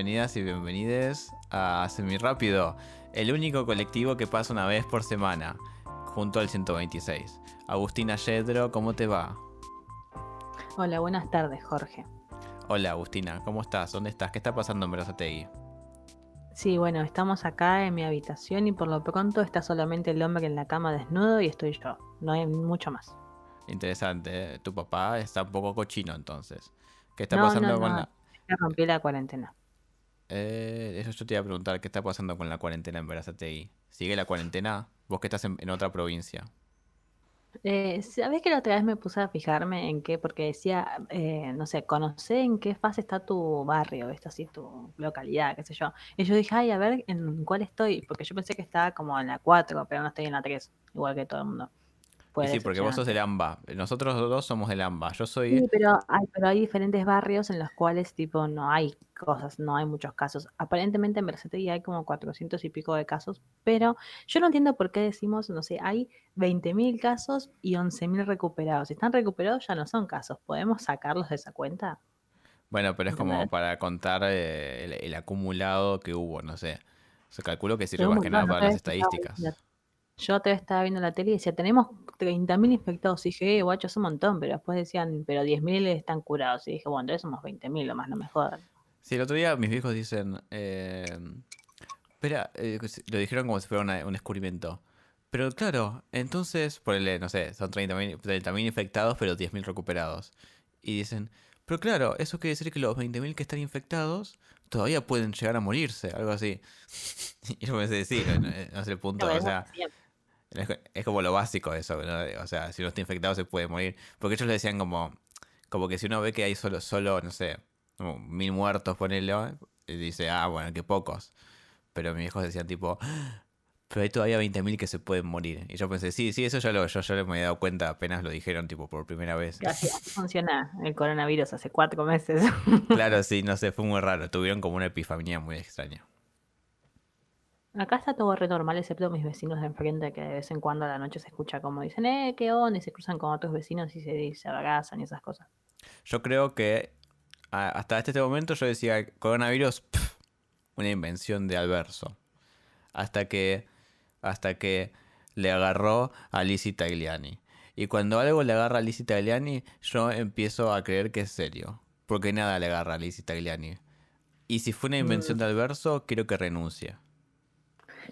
bienvenidas y bienvenides a Semi Rápido, el único colectivo que pasa una vez por semana, junto al 126. Agustina Yedro, ¿cómo te va? Hola, buenas tardes, Jorge. Hola, Agustina, ¿cómo estás? ¿Dónde estás? ¿Qué está pasando en Berazategui? Sí, bueno, estamos acá en mi habitación y por lo pronto está solamente el hombre en la cama desnudo y estoy yo. No hay mucho más. Interesante, ¿eh? tu papá está un poco cochino entonces. ¿Qué está pasando con la.? rompí la cuarentena. Eh, eso yo te iba a preguntar, ¿qué está pasando con la cuarentena en Berazategui? ¿Sigue la cuarentena? Vos que estás en, otra provincia. Eh, ¿Sabés que la otra vez me puse a fijarme en qué? Porque decía, eh, no sé, conocer en qué fase está tu barrio, esto así, tu localidad, qué sé yo. Y yo dije, ay, a ver en cuál estoy, porque yo pensé que estaba como en la 4, pero no estoy en la 3, igual que todo el mundo sí, porque vos sos el AMBA. Nosotros dos somos el AMBA. Yo soy. Sí, pero hay, pero hay diferentes barrios en los cuales, tipo, no hay cosas, no hay muchos casos. Aparentemente en ya hay como 400 y pico de casos, pero yo no entiendo por qué decimos, no sé, hay 20.000 casos y 11.000 recuperados. Si están recuperados ya no son casos. ¿Podemos sacarlos de esa cuenta? Bueno, pero es como para contar eh, el, acumulado que hubo, no sé. Se calculó que sirve más que nada para las estadísticas. Yo te estaba viendo la tele y decía, tenemos 30.000 infectados. Y dije, eh, guacho, es un montón. Pero después decían, pero 10.000 están curados. Y dije, bueno, entonces somos 20.000, lo más no me jodan. Sí, el otro día mis viejos dicen, eh, espera, eh, lo dijeron como si fuera un descubrimiento. Pero claro, entonces, por el, no sé, son 30.000 30 infectados, pero 10.000 recuperados. Y dicen, pero claro, eso quiere decir que los 20.000 que están infectados todavía pueden llegar a morirse, algo así. y yo pensé, sí, no, no es el punto, o sea, es, como lo básico de eso, ¿no? O sea, si uno está infectado se puede morir. Porque ellos le decían como, como que si uno ve que hay solo, solo no sé, mil muertos, ponelo, y dice, ah, bueno, que pocos. Pero mis hijos decían tipo, pero hay todavía 20.000 que se pueden morir. Y yo pensé, sí, sí, eso ya lo, yo ya me he dado cuenta apenas lo dijeron, tipo, por primera vez. Así, funciona el coronavirus hace cuatro meses. claro, sí, no sé, fue muy raro. Tuvieron como una epifanía muy extraña. Acá está todo re normal, excepto mis vecinos de enfrente, que de vez en cuando a la noche se escucha como dicen, eh, qué onda, y se cruzan con otros vecinos y se, se abrazan y esas cosas. Yo creo que hasta este momento yo decía, coronavirus, una invención de Alverso. Hasta que, hasta que le agarró a Lizzie Tagliani. Y cuando algo le agarra a Lizzie Tagliani, yo empiezo a creer que es serio. Porque nada le agarra a Lizzie Tagliani. Y si fue una invención mm. de Alverso, quiero que renuncie.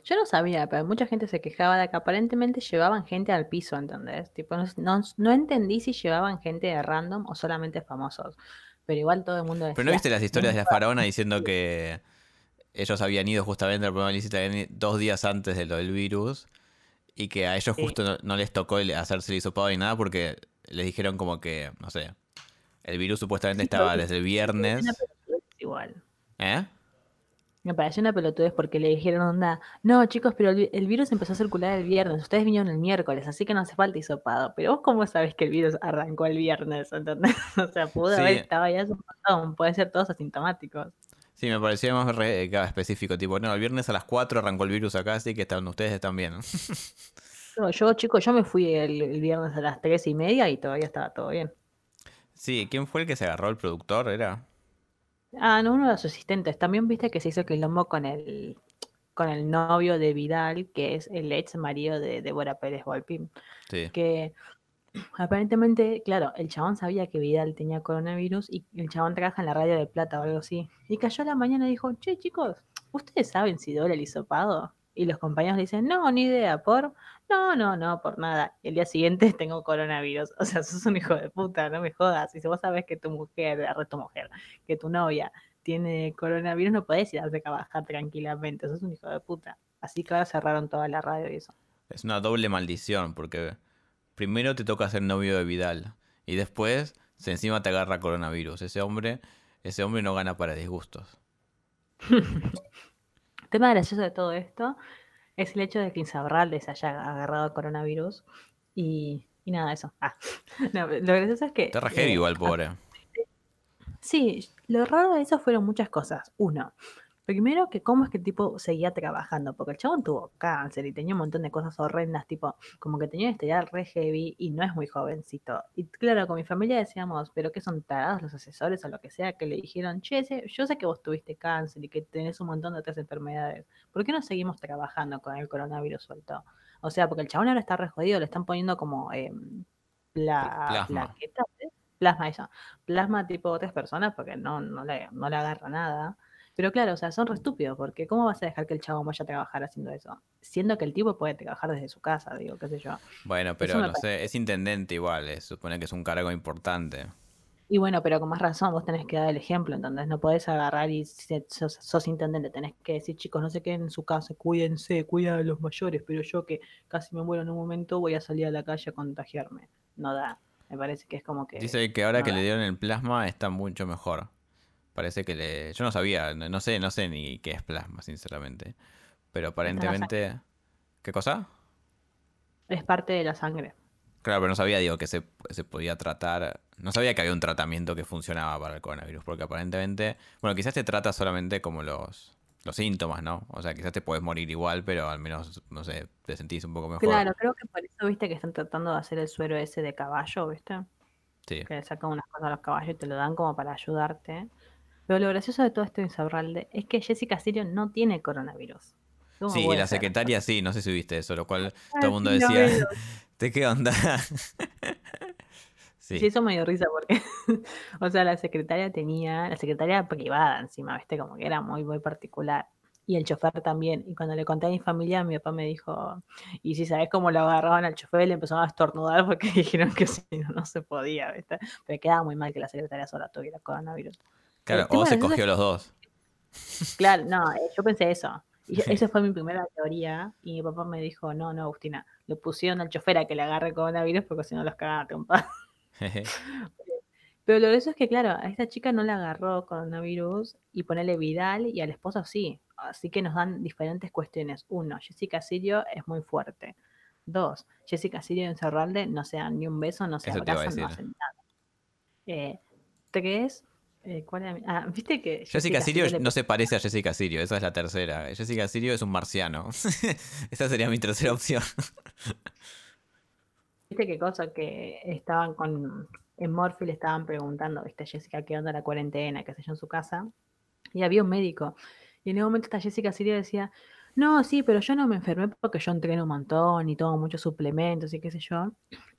Yo no sabía, pero mucha gente se quejaba de que aparentemente llevaban gente al piso, ¿entendés? Tipo, no, no, entendí si llevaban gente de random o solamente famosos. Pero igual todo el mundo decía, Pero no viste las historias de la faraona diciendo que ellos habían ido justamente al programa de dos días antes de lo del virus y que a ellos justo no, les tocó hacerse el hisopado ni nada porque les dijeron como que, no sé, el virus supuestamente estaba desde el viernes. Igual. ¿Eh? Me pareció una pelotudez porque le dijeron, onda, no chicos, pero el, virus empezó a circular el viernes, ustedes vinieron el miércoles, así que no hace falta hisopado. Pero vos cómo sabes que el virus arrancó el viernes, ¿entendés? o sea, pudo haber estado ya un montón, puede ser todos asintomáticos. Sí, me parecía más re, específico, tipo, no, el viernes a las 4 arrancó el virus acá, así que están, ustedes están bien. yo, chicos, yo me fui el, el, viernes a las 3 y media y todavía estaba todo bien. Sí, ¿quién fue el que se agarró el productor? ¿Era? Ah, no, uno de los asistentes. También viste que se hizo quilombo con el, con el novio de Vidal, que es el ex marido de Débora Pérez Volpín. Sí. Que aparentemente, claro, el chabón sabía que Vidal tenía coronavirus y el chabón trabaja en la radio de Plata o algo así. Y cayó a la mañana y dijo, che, chicos, ¿ustedes saben si doble el hisopado? Y los compañeros le dicen, no, ni idea, por... No, no, no, por nada. El día siguiente tengo coronavirus. O sea, sos un hijo de puta, no me jodas. Y si vos sabes que tu mujer, tu mujer, que tu novia tiene coronavirus, no podés ir a trabajar tranquilamente. Sos un hijo de puta. Así que ahora cerraron toda la radio y eso. Es una doble maldición, porque primero te toca ser novio de Vidal. Y después, se encima te agarra coronavirus. Ese hombre, ese hombre no gana para disgustos. El tema gracioso de todo esto es el hecho de que Insaurralde se haya agarrado coronavirus y, y nada, eso. Ah. lo gracioso es que... Está eh, igual, pobre. Sí, lo raro de eso fueron muchas cosas. Uno, Primero que cómo es que el tipo seguía trabajando, porque el chabón tuvo cáncer y tenía un montón de cosas horrendas, tipo, como que tenía una historial re heavy y no es muy jovencito. Y claro, con mi familia decíamos, pero que son tarados los asesores o lo que sea, que le dijeron, che, yo sé que vos tuviste cáncer y que tenés un montón de otras enfermedades, ¿por qué no seguimos trabajando con el coronavirus suelto? O sea, porque el chabón ahora está re jodido, le están poniendo como eh, Plasma. plasma eso, plasma tipo otras personas porque no, no, le, no le agarra nada. Pero claro, o sea, son re estúpidos, porque ¿cómo vas a dejar que el chavo vaya a trabajar haciendo eso? Siendo que el tipo puede trabajar desde su casa, digo, qué sé yo. Bueno, pero no sé, es intendente igual, se supone que es un cargo importante. Y bueno, pero con más razón, vos tenés que dar el ejemplo, entonces no podés agarrar y sos, intendente, tenés que decir, chicos, no se queden en su casa, cuídense, cuida a los mayores, pero yo que casi me muero en un momento voy a salir a la calle a contagiarme. No da, me parece que es como que... Dice que ahora que le dieron el plasma está mucho mejor. Parece que le. Yo no sabía, no, sé, no sé ni qué es plasma, sinceramente. Pero aparentemente. ¿Qué cosa? Es parte de la sangre. Claro, pero no sabía, digo, que se, podía tratar. No sabía que había un tratamiento que funcionaba para el coronavirus, porque aparentemente. Bueno, quizás te trata solamente como los, los síntomas, ¿no? O sea, quizás te puedes morir igual, pero al menos, no sé, te sentís un poco mejor. Claro, creo que por eso, viste, que están tratando de hacer el suero ese de caballo, ¿viste? Sí. Que le sacan unas cosas a los caballos y te lo dan como para ayudarte. Pero lo gracioso de todo esto Insaurralde es que Jessica Sirio no tiene coronavirus. Sí, y la secretaria sí, no sé si viste eso, lo cual todo el mundo decía, ¿de qué onda? sí. eso me dio risa porque, o sea, la secretaria tenía, la secretaria privada encima, viste, como que era muy, muy particular. Y el chofer también. Y cuando le conté a mi familia, mi papá me dijo, y si sabes cómo lo agarraban al chofer, le empezaron a estornudar porque dijeron que si no, no se podía, ¿viste? Pero quedaba muy mal que la secretaria sola tuviera coronavirus. Claro, o se cogió los dos. Claro, no, eh, yo pensé eso. Y esa fue mi primera teoría. Y mi papá me dijo, no, no, Agustina, le pusieron al chofer a que le agarre coronavirus porque si no los cagaban a trompar. Pero lo eso es que, claro, a esta chica no le agarró coronavirus y ponerle Vidal y al esposo sí. Así que nos dan diferentes cuestiones. Uno, Jessica Sirio es muy fuerte. Dos, Jessica Sirio en Cerralde no se dan ni un beso, no se abrazan, no hacen nada. Eh, tres, eh, ah, viste que. Jessica, Sirio no se parece a Jessica Sirio, esa es la tercera. Jessica Sirio es un marciano. esa sería mi tercera opción. Viste qué cosa que estaban con. En Morphy le estaban preguntando, viste, Jessica, qué onda la cuarentena, qué sé yo, en su casa. Y había un médico. Y en ese momento esta Jessica Sirio decía. No, sí, pero yo no me enfermé porque yo entreno un montón y tomo muchos suplementos y qué sé yo.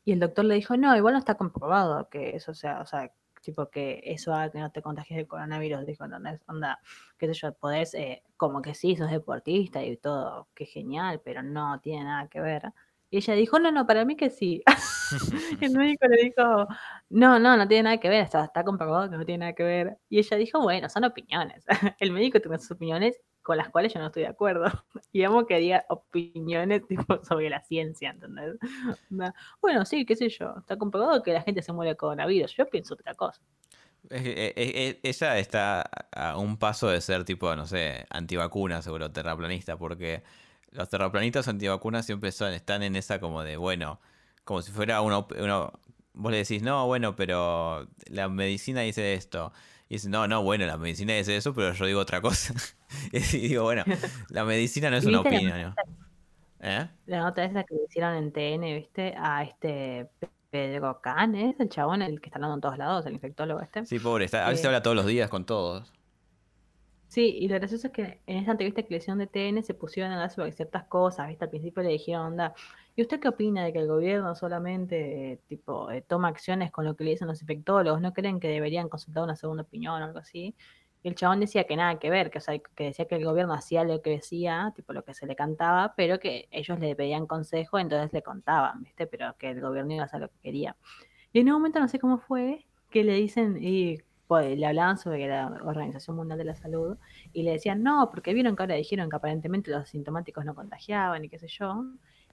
Y el doctor le dijo, no, igual no está comprobado que eso sea, o sea, tipo que eso haga que no te contagies de coronavirus, dijo, ¿entendés? Onda, qué sé yo, podés, eh, como que sí, sos deportista y todo, qué genial, pero no tiene nada que ver. Y ella dijo, no, no, para mí que sí. el médico le dijo, no, no, no tiene nada que ver, está, está comprobado que no tiene nada que ver. Y ella dijo, bueno, son opiniones. el médico tiene sus opiniones con las cuales yo no estoy de acuerdo. Y amo que diga opiniones tipo sobre la ciencia, ¿entendés? Bueno, sí, qué sé yo, está comprobado que la gente se muere de coronavirus, yo pienso otra cosa. ella está a un paso de ser tipo, no sé, antivacuna, seguro, terraplanista, porque los terraplanistas antivacunas siempre son, están en esa como de, bueno, como si fuera uno, uno, vos le decís, no, bueno, pero la medicina dice esto. Y dice, no, no, bueno, la medicina dice eso, pero yo digo otra cosa. y digo, bueno, la medicina no es una opinión, ¿no? ¿Eh? La nota esa que le hicieron en TN, ¿viste? A este Pedro Can, ¿es el chabón el que está hablando en todos lados, el infectólogo este? Sí, pobre, está, a veces habla todos los días con todos. Sí, y lo gracioso es que en esa entrevista que le hicieron de TN se pusieron a hablar sobre ciertas cosas, ¿viste? Al principio le dijeron, onda, ¿y usted qué opina de que el gobierno solamente, tipo, eh, toma acciones con lo que le dicen los infectólogos? ¿No creen que deberían consultar una segunda opinión o algo así? Y el chabón decía que nada que ver, que, que decía que el gobierno hacía lo que decía, tipo lo que se le cantaba, pero que ellos le pedían consejo, entonces le contaban, ¿viste? Pero que el gobierno iba a hacer lo que quería. Y en un momento, no sé cómo fue, que le dicen, y pues, le hablaban sobre la Organización Mundial de la Salud y le decían, no, porque vieron que ahora dijeron que aparentemente los asintomáticos no contagiaban y qué sé yo.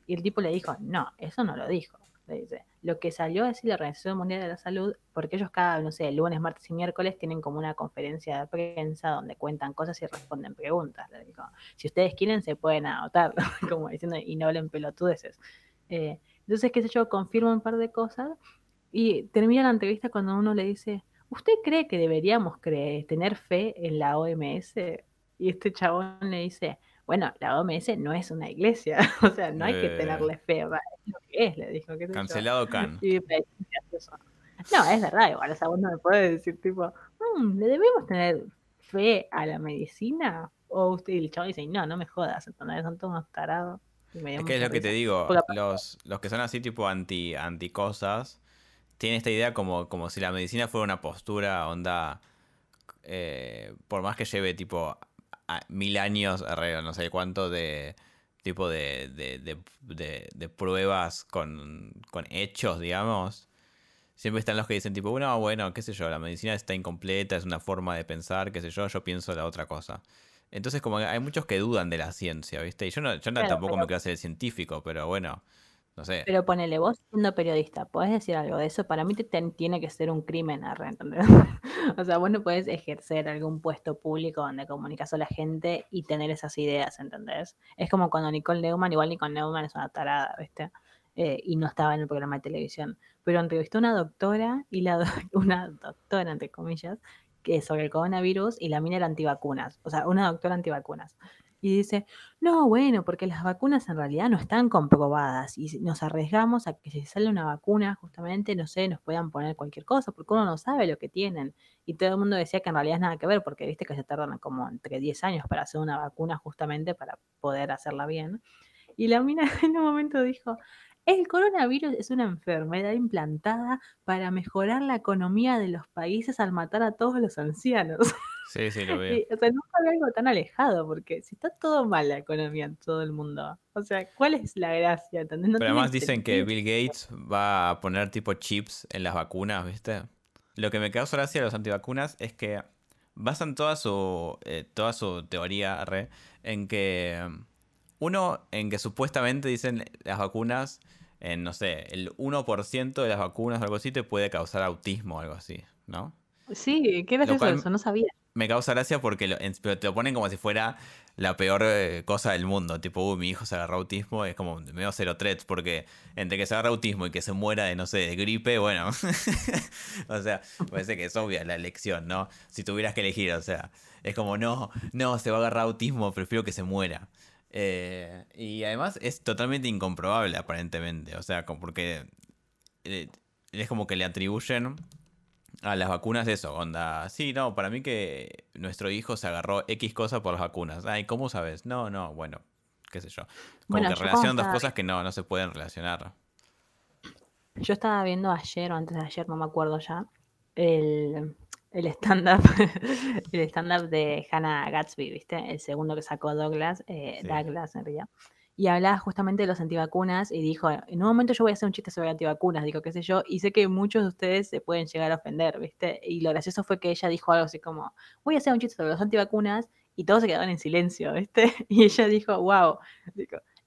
Y el tipo le dijo, no, eso no lo dijo. Le dice, lo que salió a decir la Organización Mundial de la Salud, porque ellos cada, no sé, lunes, martes y miércoles tienen como una conferencia de prensa donde cuentan cosas y responden preguntas. Le dijo, si ustedes quieren se pueden anotar, como diciendo, y no hablen pelotudeces. Eh, entonces, qué sé yo, confirma un par de cosas y termina la entrevista cuando uno le dice, ¿Usted cree que deberíamos tener fe en la OMS? Y este chabón le dice, bueno, la OMS no es una iglesia, o sea, no hay que Eh. tenerle fe, va, es lo que es, le dijo. qué sé yo. Cancelado. Y gracioso. No, es verdad, igual, o sea, vos no me podés decir, tipo, "Mm, ¿le debemos tener fe a la medicina? O usted, y el chabón dice, no, no me jodas, ¿entendés? son todos unos tarados. Y me dio Es que es lo que te digo, los, los que son así tipo anti, anti cosas, tienen esta idea como, como si la medicina fuera una postura, onda, eh, por más que lleve tipo a- mil años, arre, no sé cuánto de tipo de, de, de- pruebas con, con hechos, digamos. Siempre están los que dicen tipo, bueno, bueno, qué sé yo, la medicina está incompleta, es una forma de pensar, qué sé yo, yo pienso la otra cosa. Entonces como que hay muchos que dudan de la ciencia, ¿viste? Y yo, no, yo Claro, tampoco pero- me quiero hacer el científico, pero bueno, Pero ponele, vos siendo periodista, ¿podés decir algo de eso? Para mí te, tiene que ser un crimen, o sea, vos no podés ejercer algún puesto público donde comunicas a la gente y tener esas ideas, ¿entendés? Es como cuando Nicole Neumann, igual Nicole Neumann es una tarada, ¿viste? Eh, y no estaba en el programa de televisión. Pero entrevistó a una doctora, y la una doctora, entre comillas, que sobre el coronavirus, y la mina era antivacunas. O sea, una doctora antivacunas. Y dice, no, bueno, porque las vacunas en realidad no están comprobadas y nos arriesgamos a que si sale una vacuna, justamente, no sé, nos puedan poner cualquier cosa, porque uno no sabe lo que tienen. Y todo el mundo decía que en realidad es nada que ver, porque viste que se tardan como entre 10 años para hacer una vacuna justamente para poder hacerla bien. Y la mina en un momento dijo, el coronavirus es una enfermedad implantada para mejorar la economía de los países al matar a todos los ancianos. Sí, sí, lo veo. Y, o sea, nunca había algo tan alejado, porque si está todo mal la economía en todo el mundo, o sea, ¿cuál es la gracia? Pero además dicen que. Bill Gates va a poner tipo chips en las vacunas, ¿viste? Lo que me causa gracia de los antivacunas es que basan toda su, eh, toda su teoría re, en que, uno, en que supuestamente dicen las vacunas, en no sé, el 1% de las vacunas o algo así te puede causar autismo o algo así, ¿no? Sí, ¿qué Lo eso? no sabía. Me causa gracia porque lo, en- pero te lo ponen como si fuera la peor eh, cosa del mundo. Tipo, uy, mi hijo se agarró autismo, es como medio cero threats, porque entre que se agarra autismo y que se muera de, no sé, de gripe, bueno. o sea, parece que es obvia la elección, ¿no? Si tuvieras que elegir, o sea, es como, no, no, se va a agarrar autismo, prefiero que se muera. Eh, y además es totalmente incomprobable, aparentemente. O sea, porque eh, es como que le atribuyen a las vacunas eso, onda. Sí, no, para mí que nuestro hijo se agarró X cosa por las vacunas. Ay, ¿cómo sabes? No, no, bueno, qué sé yo. Como Bueno, que yo relacionan cuando dos cosas que no, no se pueden relacionar. Yo estaba viendo ayer o antes de ayer, no me acuerdo ya, el, el stand-up el stand-up de Hannah Gatsby, ¿viste? El segundo que sacó Douglas, eh, Sí. Douglas en realidad. Y hablaba justamente de los antivacunas y dijo, en un momento yo voy a hacer un chiste sobre antivacunas, digo, qué sé yo, y sé que muchos de ustedes se pueden llegar a ofender, ¿viste? Y lo gracioso fue que ella dijo algo así como, voy a hacer un chiste sobre los antivacunas y todos se quedaron en silencio, ¿viste? Y ella dijo, wow,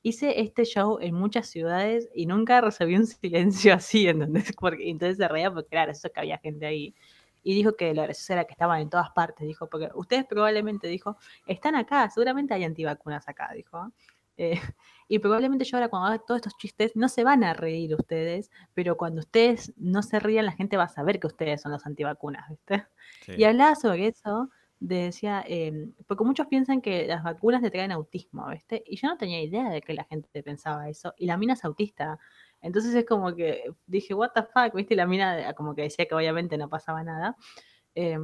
hice este show en muchas ciudades y nunca recibí un silencio así, ¿entendés? Porque, entonces se reía porque era gracioso que había gente ahí. Y dijo que lo gracioso era que estaban en todas partes, dijo, porque ustedes probablemente, dijo, están acá, seguramente hay antivacunas acá, dijo. Eh, y probablemente yo ahora cuando haga todos estos chistes no se van a reír ustedes, pero cuando ustedes no se rían la gente va a saber que ustedes son los antivacunas, ¿viste? Sí. Y hablaba sobre eso, decía, eh, porque muchos piensan que las vacunas te traen autismo, ¿viste? Y yo no tenía idea de que la gente pensaba eso. Y la mina es autista. Entonces es como que dije, what the fuck, ¿viste? La mina como que decía que obviamente no pasaba nada. Eh,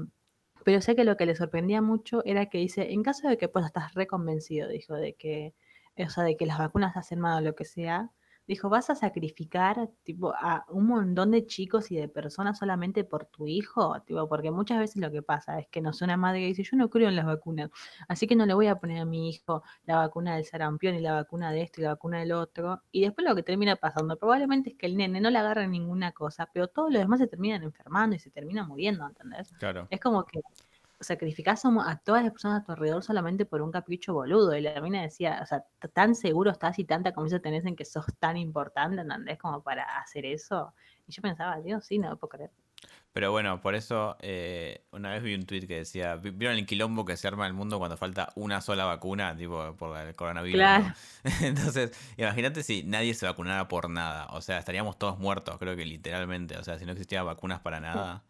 pero sé que lo que le sorprendía mucho era que dice, en caso de que pues estás reconvencido, dijo, de que, o sea, de que las vacunas hacen mal o lo que sea, dijo, vas a sacrificar tipo a un montón de chicos y de personas solamente por tu hijo, tipo, porque muchas veces lo que pasa es que no sé una madre que dice, yo no creo en las vacunas, así que no le voy a poner a mi hijo la vacuna del sarampión y la vacuna de esto y la vacuna del otro, y después lo que termina pasando probablemente es que el nene no le agarra ninguna cosa, pero todos los demás se terminan enfermando y se terminan muriendo, ¿entendés? Claro. Es como que sacrificás a, todas las personas a tu alrededor solamente por un capricho boludo. Y la mina decía, o sea, tan seguro estás y tanta confianza tenés en que sos tan importante, ¿entendés? Como para hacer eso. Y yo pensaba, Dios, sí, no lo puedo creer. Pero bueno, por eso eh, una vez vi un tweet que decía, "Vi- ¿vieron el quilombo que se arma en el mundo cuando falta una sola vacuna, tipo por el coronavirus? Claro. ¿no?" Entonces, imagínate si nadie se vacunara por nada, o sea, estaríamos todos muertos, creo que literalmente, o sea, si no existieran vacunas para nada.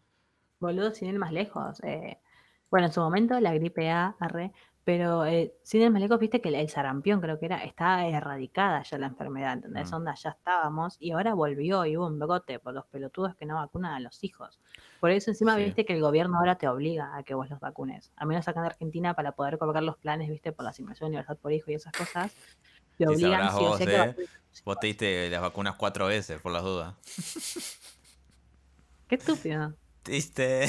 Boludo, sin ir más lejos. eh, bueno, en su momento la gripe A, arre, Pero eh, sin el maleco, viste que el, el sarampión creo que era, estaba erradicada ya la enfermedad, ¿entendés? Mm. Onda, ya estábamos y ahora volvió y hubo un brote por los pelotudos que no vacunan a los hijos. Por eso encima Sí. viste que el gobierno ahora te obliga a que vos los vacunes. A menos acá en Argentina para poder colocar los planes, viste, por la asignación universal por hijo y esas cosas, te obligan sí o vos, que ¿eh? vacunes a tus Vos te diste las vacunas cuatro veces, por las dudas. Qué estúpido. ¿Te diste?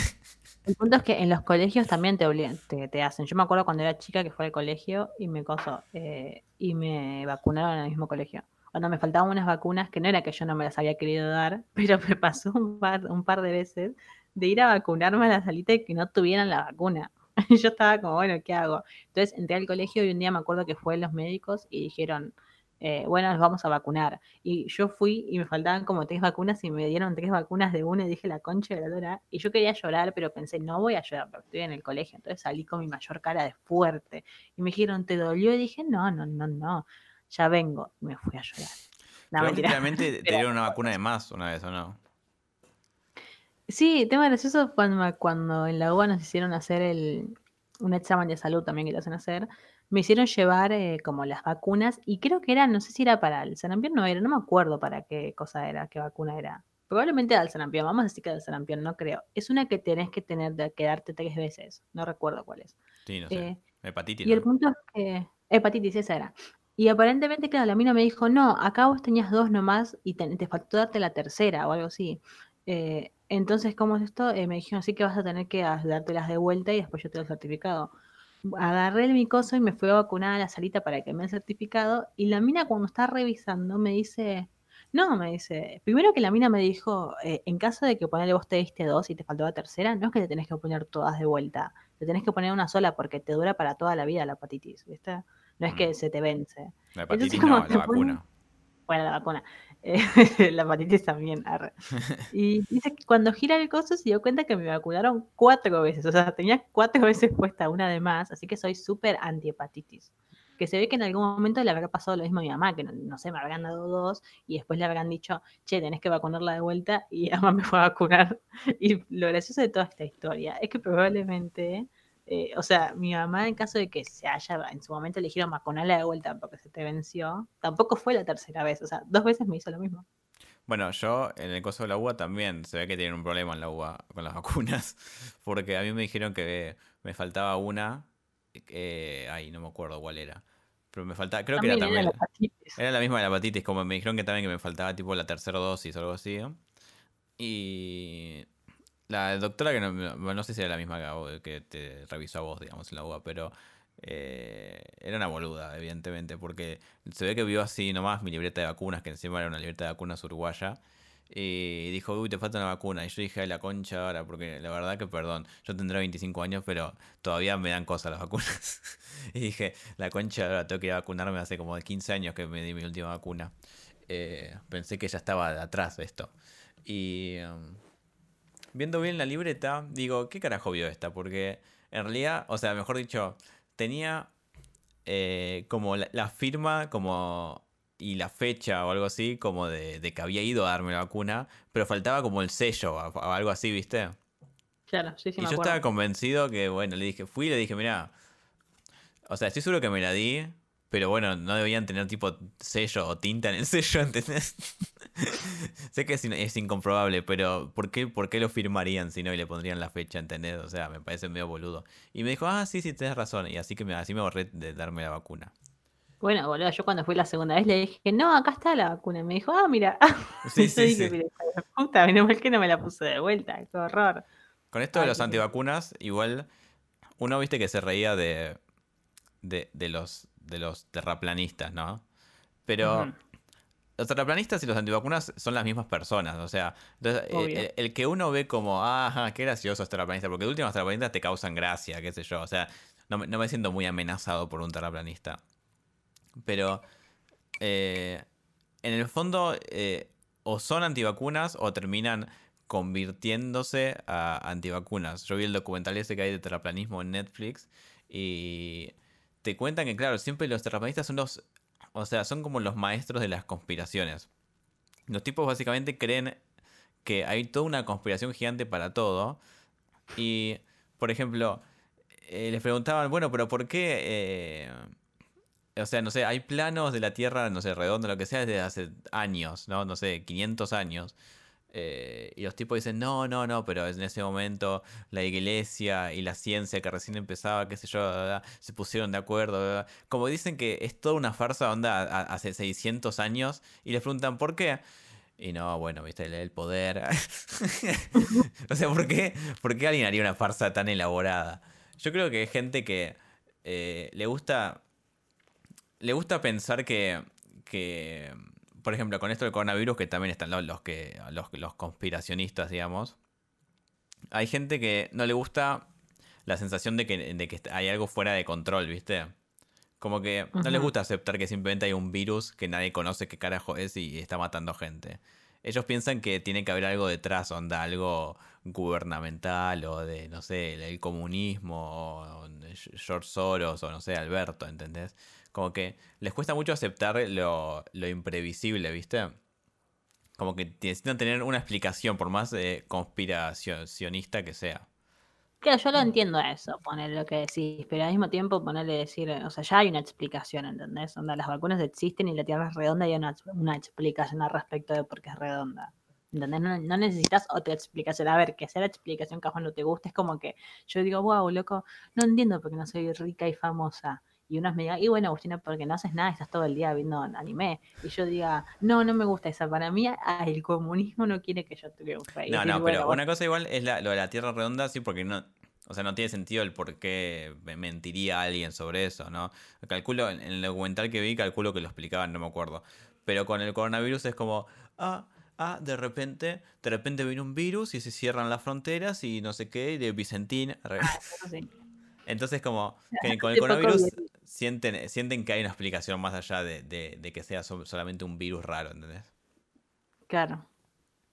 El punto es que en los colegios también te, obligan, te, hacen. Yo me acuerdo cuando era chica que fue al colegio y me coso, eh, y me vacunaron en el mismo colegio. Cuando me faltaban unas vacunas, que no era que yo no me las había querido dar, pero me pasó un par, un par de veces de ir a vacunarme a la salita y que no tuvieran la vacuna. Y yo estaba como, bueno, ¿qué hago? Entonces entré al colegio y un día me acuerdo que fue los médicos y dijeron, eh, bueno, nos vamos a vacunar. Y yo fui y me faltaban como tres vacunas y me dieron tres vacunas de una y dije la concha de la lora. Y yo quería llorar, pero pensé, no voy a llorar porque estoy en el colegio. Entonces salí con mi mayor cara de fuerte. Y me dijeron, ¿te dolió? Y dije, no, no, no, no, ya vengo. Y me fui a llorar. No, te dieron una vacuna de más una vez, ¿o no? Sí, tema gracioso cuando, cuando en la UBA nos hicieron hacer el, un examen de salud también que te hacen hacer, me hicieron llevar eh, como las vacunas y creo que era, no sé si era para el sarampión, no era, no me acuerdo para qué cosa era, qué vacuna era. Probablemente era el sarampión, vamos a decir que el sarampión, no creo. Es una que tenés que tener, de quedarte tres veces, no recuerdo cuál es. Sí, no sé. Eh, Hepatitis. y el punto es que. Hepatitis, esa era. Y aparentemente, claro, la mina me dijo, no, acá vos tenías dos nomás y te, te faltó darte la tercera o algo así. Eh, entonces, ¿cómo es esto? Eh, me dijeron, sí que vas a tener que a- dártelas de vuelta y después yo te doy el certificado. Agarré el mi coso y me fui a vacunar a la salita para que me den certificado. Y la mina, cuando está revisando, me dice. No, me dice. Primero que la mina me dijo, eh, en caso de que ponele vos te diste dos y te faltó la tercera, no es que te tenés que poner todas de vuelta. Te tenés que poner una sola porque te dura para toda la vida la hepatitis, ¿viste? No es que Mm. se te vence. La entonces hepatitis como no, la ponen- vacuna. Bueno, la vacuna. La hepatitis también. arre. Y dice que cuando gira el coso se dio cuenta que me vacunaron cuatro veces. O sea, tenía cuatro veces puesta una de más. Así que soy súper anti-hepatitis. Que se ve que en algún momento le habrá pasado lo mismo a mi mamá, que no, no sé, me habrán dado dos y después le habrán dicho, che, tenés que vacunarla de vuelta y mamá me fue a vacunar. Y lo gracioso de toda esta historia es que probablemente, eh, o sea, mi mamá en caso de que se haya, en su momento le dijeron vacunarla de vuelta porque se te venció, tampoco fue la tercera vez, o sea, dos veces me hizo lo mismo. Bueno, yo en el caso de la UBA también se ve que tienen un problema en la UBA con las vacunas. Porque a mí me dijeron que me faltaba una. eh, ay, no me acuerdo cuál era. Pero me faltaba, creo que era También también. era la hepatitis. Era la misma de la hepatitis, como me dijeron que también que me faltaba tipo la tercera dosis o algo así. Y la doctora que no, no- sé si era la misma que, te revisó a vos, digamos, en la UBA, pero eh, era una boluda, evidentemente, porque se ve que vio así nomás mi libreta de vacunas, que encima era una libreta de vacunas uruguaya. Y dijo, uy, te falta una vacuna. Y yo dije, "Ay, la concha ahora, porque la verdad que, perdón, yo tendré 25 años, pero todavía me dan cosas las vacunas. y dije, la concha ahora tengo que ir a vacunarme hace como 15 años que me di mi última vacuna. Eh, pensé que ya estaba atrás de esto. Y um, viendo bien la libreta, digo, ¿qué carajo vio esta? Porque en realidad, o sea, mejor dicho, tenía eh, como la, la firma como y la fecha o algo así, como de, de que había ido a darme la vacuna, pero faltaba como el sello o, o algo así, ¿viste? Claro, sí, sí, y me yo acuerdo. estaba convencido que, bueno, le dije, fui y le dije, mira, o sea, estoy seguro que me la di, pero bueno, no debían tener tipo sello o tinta en el sello, ¿entendés? sé que es, in- es incomprobable, pero ¿por qué, ¿por qué lo firmarían si no y le pondrían la fecha, ¿entendés? O sea, me parece medio boludo. Y me dijo, ah, sí, sí, tenés razón. Y así que me, así me ahorré de darme la vacuna. Bueno, boludo, yo cuando fui la segunda vez le dije, no, acá está la vacuna. Y me dijo, ah, mira. Sí, sí, dije, sí. "Pero, hijo de puta, menos mal que no me la puse de vuelta, qué horror. Con esto de los antivacunas, igual uno viste que se reía de, de, de los, de los terraplanistas, ¿no? Pero los terraplanistas y los antivacunas son las mismas personas, o sea, entonces, eh, el, el que uno ve como, ah, qué gracioso es terraplanista, porque de última los terraplanistas te causan gracia, qué sé yo, o sea, no, me- no me siento muy amenazado por un terraplanista. Pero eh, en el fondo, eh, o son antivacunas o terminan convirtiéndose a antivacunas. Yo vi el documental ese que hay de terraplanismo en Netflix y te cuentan que, claro, siempre los terraplanistas son los, o sea, son como los maestros de las conspiraciones. Los tipos básicamente creen que hay toda una conspiración gigante para todo y, por ejemplo, eh, les preguntaban, bueno, pero ¿por qué? eh, o sea, no sé, hay planos de la Tierra, no sé, redonda, lo que sea, desde hace años, ¿no? No sé, 500 años. Eh, y los tipos dicen, no, no, no, pero en ese momento la iglesia y la ciencia que recién empezaba, qué sé yo, se pusieron de acuerdo. Como dicen que es toda una farsa, onda, hace 600 años, y les preguntan, ¿por qué? Y no, bueno, viste, el poder. o sea, ¿por qué, ¿por qué alguien haría una farsa tan elaborada? Yo creo que hay gente que eh, le gusta. Le gusta pensar que. que por ejemplo, con esto del coronavirus, que también están los, los que. Los, los conspiracionistas, digamos. Hay gente que no le gusta la sensación de que, de que hay algo fuera de control, ¿viste? Como que no les gusta aceptar que simplemente hay un virus que nadie conoce qué carajo es y está matando gente. Ellos piensan que tiene que haber algo detrás, onda, algo gubernamental o de, no sé, el, comunismo o George Soros o no sé, Alberto, ¿entendés? Como que les cuesta mucho aceptar lo, lo imprevisible, ¿viste? Como que necesitan tener una explicación, por más eh, conspiracionista que sea. Claro, yo lo entiendo eso, poner lo que decís, pero al mismo tiempo ponerle decir, o sea, ya hay una explicación, ¿entendés? Onda, las vacunas existen y la Tierra es redonda y hay una, una explicación al respecto de por qué es redonda. ¿Entendés? No, no necesitas otra explicación. A ver, que sea la explicación que a vos no te guste, es como que yo digo, wow, loco, no entiendo por qué no soy rica y famosa. Y unos me digan, y bueno, Agustina, porque no haces nada, estás todo el día viendo anime. Y yo diga, no, no me gusta esa. Para mí, ah, el comunismo no quiere que yo triunfe. No, no, pero una cosa igual es la- lo de la Tierra redonda, sí, porque no, o sea, no tiene sentido el por qué me mentiría alguien sobre eso, ¿no? Calculo, en el documental que vi, calculo que lo explicaban, no me acuerdo. Pero con el coronavirus es como, ah, ah, de repente, de repente viene un virus y se cierran las fronteras y no sé qué, y de Vicentín. sí. Entonces como que con el coronavirus vi- sienten, sienten que hay una explicación más allá de, de- de que sea so- solamente un virus raro, ¿entendés? Claro.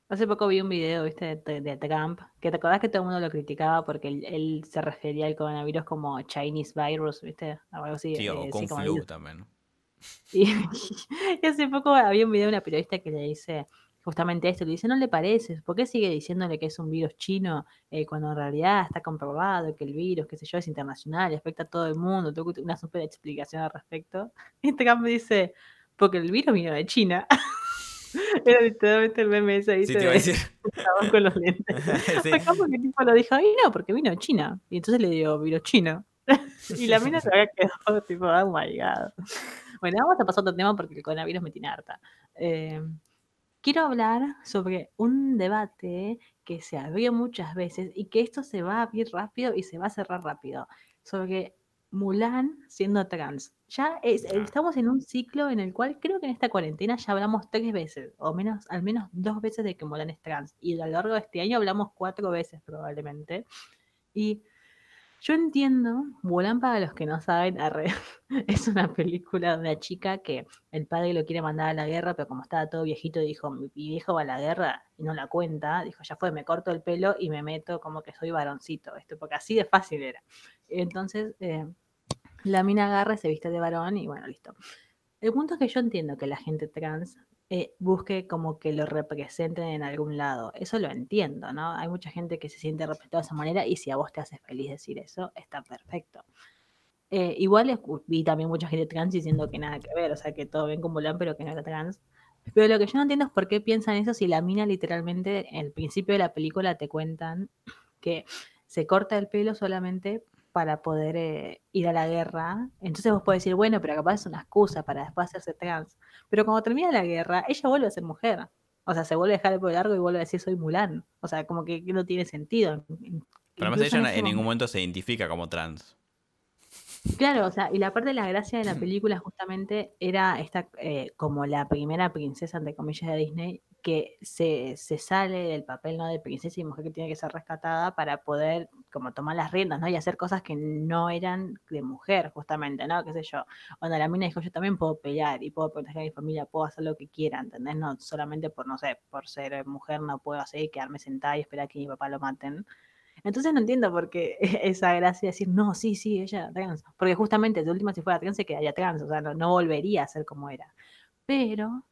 Hace poco vi un video, viste, de, de Trump, que te acordás que todo el mundo lo criticaba porque él, él se refería al coronavirus como Chinese virus, viste, o algo así. Sí, o eh, con sí, flu también. Y, y hace poco había un video de una periodista que le dice justamente esto, le dice, ¿no le parece? ¿Por qué sigue diciéndole que es un virus chino eh, cuando en realidad está comprobado que el virus, qué sé yo, es internacional y afecta a todo el mundo? Tengo una super explicación al respecto. Y Trump me dice, porque el virus vino de China. Era literalmente el meme ese, Sí, ¿viste? te iba a de- decir. chabón con los lentes. Sí. Fue como que el tipo lo dijo, y no, porque vino de China. Y entonces le digo, vino chino. y la mina se había quedado tipo, oh my god. Bueno, vamos a pasar a otro tema porque el coronavirus me tiene harta. Eh, quiero hablar sobre un debate que se abrió muchas veces y que esto se va a abrir rápido y se va a cerrar rápido. Sobre Mulan siendo trans. Ya es- Ah. estamos en un ciclo en el cual creo que en esta cuarentena ya hablamos tres veces, o menos, al menos dos veces de que Mulan es trans. Y a lo largo de este año hablamos cuatro veces probablemente. Y yo entiendo, Mulan para los que no saben, arre, es una película de una chica que el padre lo quiere mandar a la guerra, pero como estaba todo viejito, dijo, mi viejo va a la guerra y no la cuenta, dijo, ya fue, me corto el pelo y me meto como que soy varoncito, esto, porque así de fácil era. Entonces, eh, la mina agarra, se viste de varón y bueno, listo. El punto es que yo entiendo que la gente trans eh, busque como que lo representen en algún lado. Eso lo entiendo, ¿no? Hay mucha gente que se siente representada de esa manera y si a vos te hace feliz decir eso, está perfecto. Eh, igual vi también mucha gente trans diciendo que nada que ver, o sea, que todo bien con Mulan, pero que no era trans. Pero lo que yo no entiendo es por qué piensan eso si la mina literalmente, en el principio de la película te cuentan que se corta el pelo solamente para poder eh, ir a la guerra. Entonces vos podés decir, bueno, pero capaz es una excusa para después hacerse trans. Pero cuando termina la guerra, ella vuelve a ser mujer. O sea, se vuelve a dejar el pelo largo y vuelve a decir soy Mulan. O sea, como que no tiene sentido. Pero además ella en ningún momento- momento se identifica como trans. Claro, o sea, y la parte de la gracia de la película justamente era esta, eh, como la primera princesa, entre comillas, de Disney, que se, se sale del papel, ¿no? De princesa y mujer que tiene que ser rescatada para poder como tomar las riendas, ¿no? Y hacer cosas que no eran de mujer, justamente, ¿no? Qué sé yo. Cuando la mina dijo, yo también puedo pelear y puedo proteger a mi familia, puedo hacer lo que quiera, ¿entendés? No solamente por, no sé, por ser mujer no puedo hacer y quedarme sentada y esperar a que mi papá lo maten. Entonces no entiendo por qué esa gracia de decir, no, sí, sí, ella trans. Porque justamente de última si fuera trans se quedaría trans, o sea, no, no volvería a ser como era. Pero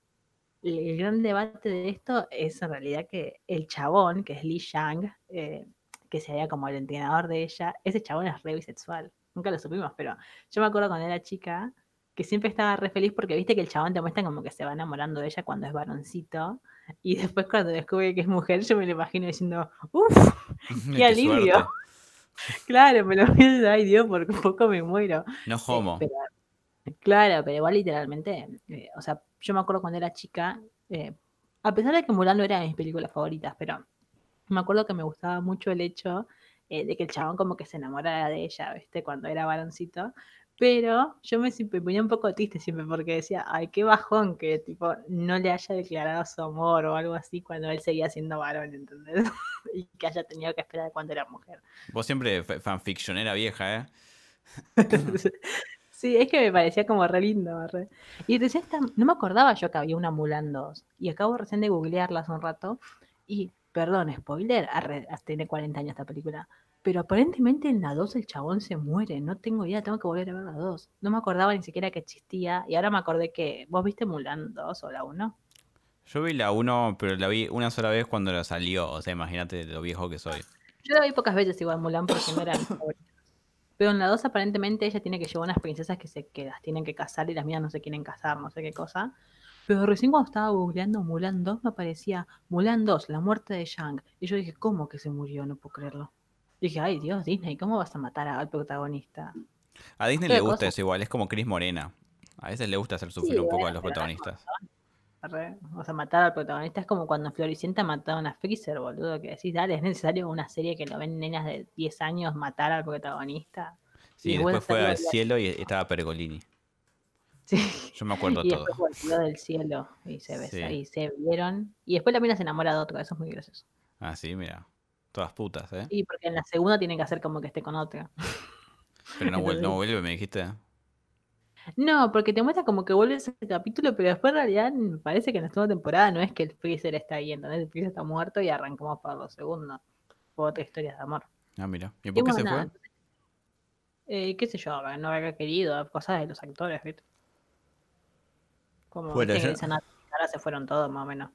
el, gran debate de esto es en realidad que el chabón, que es Li Shang, eh, que sería como el entrenador de ella, ese chabón es re bisexual. Nunca lo supimos, pero yo me acuerdo cuando era chica que siempre estaba re feliz porque viste que el chabón te muestra como que se va enamorando de ella cuando es varoncito. Y después cuando descubre que es mujer, yo me lo imagino diciendo, uff, qué alivio. claro, me lo pienso, ay Dios, por poco me muero. No homo. claro, pero igual literalmente, eh, o sea, yo me acuerdo cuando era chica, eh, a pesar de que Mulan no era de mis películas favoritas, pero me acuerdo que me gustaba mucho el hecho eh, de que el chabón como que se enamorara de ella, ¿viste? Cuando era varoncito. Pero yo me, ponía un poco triste siempre porque decía, ay, qué bajón que tipo no le haya declarado su amor o algo así cuando él seguía siendo varón, ¿entendés? y que haya tenido que esperar cuando era mujer. Vos siempre fanfiction era vieja, ¿eh? sí, es que me parecía como re lindo. Y recién no me acordaba yo que había una Mulan 2. Y acabo recién de googlearla hace un rato. Y, perdón, spoiler, tiene 40 años esta película. Pero aparentemente en la 2 el chabón se muere. No tengo idea, tengo que volver a ver la 2. No me acordaba ni siquiera que existía. Y ahora me acordé que. ¿Vos viste Mulan 2 o la 1? Yo vi la 1, pero la vi una sola vez cuando la salió. O sea, imagínate lo viejo que soy. Yo la vi pocas veces igual Mulan porque no era mi favorita. Pero en la 2 aparentemente ella tiene que llevar unas princesas que se quedan, tienen que casar y las mías no se quieren casar, no sé qué cosa. Pero recién cuando estaba googleando Mulan 2 me aparecía Mulan 2, la muerte de Shang. Y yo dije, ¿cómo que se murió? No puedo creerlo dije, ay Dios, Disney, ¿cómo vas a matar al protagonista? A Disney le gusta eso igual, es como Chris Morena. A veces le gusta hacer sufrir un poco a los protagonistas. O sea, matar al protagonista es como cuando Floricienta mataron a Freezer, boludo. Que decís, dale, es necesario una serie que lo ven nenas de 10 años matar al protagonista. Sí, después fue al cielo y estaba Pergolini. Sí. Yo me acuerdo y todo. Después volvió del cielo y se, y se vieron. Y después la mina se enamora de otro, eso es muy gracioso. Ah, sí, mira. Todas putas, ¿eh? Y porque en la segunda tiene que hacer como que esté con otra. Pero no, vuelve, no vuelve, me dijiste. No, porque te muestra como que vuelve ese capítulo, pero después en realidad me parece que en la segunda temporada no es que el Freezer está ahí, entonces el Freezer está muerto y arrancamos para los segundos. Por otra historia de amor. Ah, mira. ¿Y por qué se fue? Eh, qué sé yo, no había querido, cosas de los actores, ¿viste? Como que dicen, ahora se fueron todos más o menos.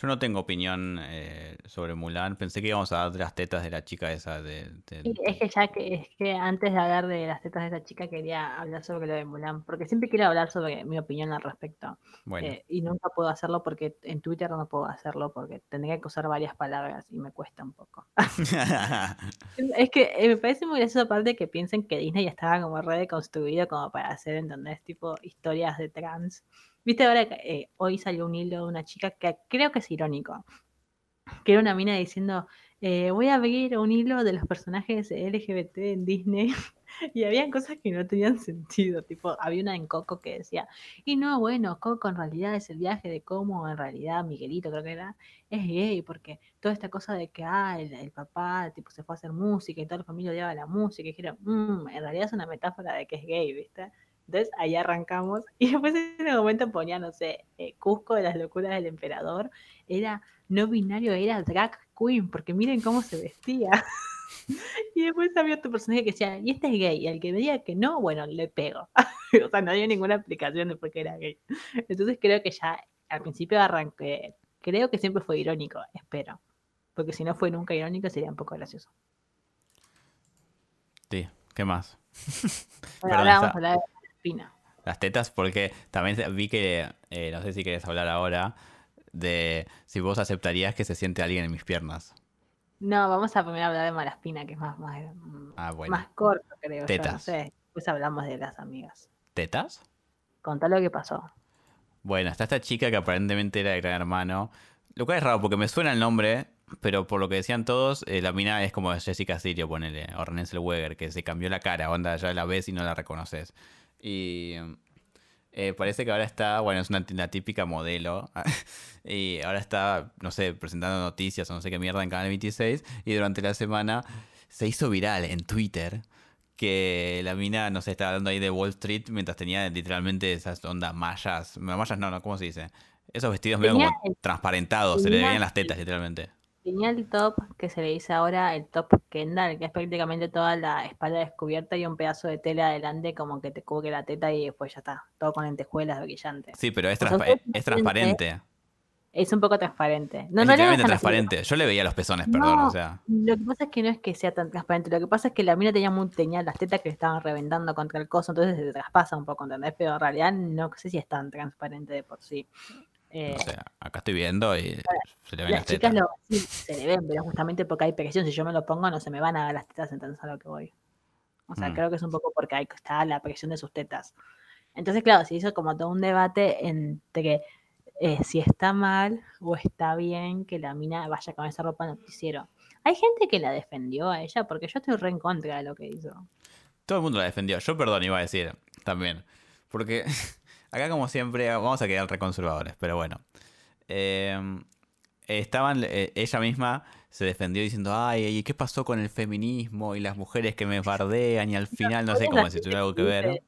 Yo no tengo opinión eh, sobre Mulan. Pensé que íbamos a dar las tetas de la chica esa. De, Es que ya que, es que antes de hablar de las tetas de esa chica quería hablar sobre lo de Mulan. Porque siempre quiero hablar sobre mi opinión al respecto. Eh, y nunca puedo hacerlo porque en Twitter no puedo hacerlo porque tendría que usar varias palabras y me cuesta un poco. es que eh, me parece muy gracioso aparte que piensen que Disney ya estaba como re deconstruido como para hacer, ¿entendés? Tipo historias de trans. Viste ahora que eh, hoy salió un hilo de una chica que creo que es irónico. Que era una mina diciendo, eh, voy a abrir un hilo de los personajes LGBT en Disney. y había cosas que no tenían sentido. Tipo, había una en Coco que decía, y no, bueno, Coco en realidad es el viaje de cómo en realidad Miguelito creo que era, es gay, porque toda esta cosa de que, ah, el, papá tipo se fue a hacer música y toda la familia odiaba la música, y dijeron, mmm, en realidad es una metáfora de que es gay, ¿viste? Entonces ahí arrancamos. Y después en el momento ponía, no sé, eh, Cusco de las locuras del emperador. Era no binario, era drag queen, porque miren cómo se vestía. y después había otro personaje que decía, y este es gay. Y al que me diga que no, bueno, le pego. o sea, no había ninguna explicación de por qué era gay. Entonces creo que ya al principio arranqué. Creo que siempre fue irónico, espero. Porque si no fue nunca irónico sería un poco gracioso. Sí, ¿qué más? ahora vamos a hablar de las tetas, porque también vi que, eh, no sé si querés hablar ahora, de si vos aceptarías que se siente alguien en mis piernas. No, vamos a primero hablar de Malaspina, que es más, más, ah, más corto, creo. Tetas. Después hablamos de las amigas. ¿Tetas? Contá lo que pasó. Bueno, está esta chica que aparentemente era de gran hermano. Lo cual es raro porque me suena el nombre, pero por lo que decían todos, eh, la mina es como Jessica Sirio, ponele, o René Weger, que se cambió la cara, onda, ya la ves y no la reconoces. Y eh, parece que ahora está, bueno, es una, típica modelo. y ahora está, no sé, presentando noticias o no sé qué mierda en Canal 26. Y durante la semana se hizo viral en Twitter que la mina, no sé, estaba hablando ahí de Wall Street mientras tenía literalmente esas ondas mallas. Mallas no, no, ¿cómo se dice? Esos vestidos medio como transparentados, se le veían las tetas literalmente. Tenía el top que se le dice ahora el top Kendall, que es prácticamente toda la espalda descubierta y un pedazo de tela adelante como que te cubre la teta y después ya está, todo con lentejuelas brillantes. Sí, pero es, es transparente. Es un poco transparente. No, es no literalmente transparente. Yo le veía los pezones, perdón, o sea. Lo que pasa es que no es que sea tan transparente. Lo que pasa es que la mina tenía, muy, tenía las tetas que le estaban reventando contra el coso, entonces se traspasa un poco, ¿entendés? Pero en realidad no sé si es tan transparente de por sí. Eh, o sea, acá estoy viendo y se le ven las, chicas Lo, sí, se le ven, pero justamente porque hay presión. Si yo me lo pongo, no se me van a ver las tetas, entonces a lo que voy. O sea, mm. creo que es un poco porque ahí está la presión de sus tetas. Entonces, claro, se hizo como todo un debate entre eh, si está mal o está bien que la mina vaya con esa ropa noticiero. Hay gente que la defendió a ella porque yo estoy re en contra de lo que hizo. Todo el mundo la defendió. Yo, perdón, iba a decir también. Porque acá, como siempre, vamos a quedar reconservadores, pero bueno. Em, estaban, eh, ella misma se defendió diciendo, ay, ¿qué pasó con el feminismo y las mujeres que me bardean? Y al final, no sé cómo si tuviera algo que ver.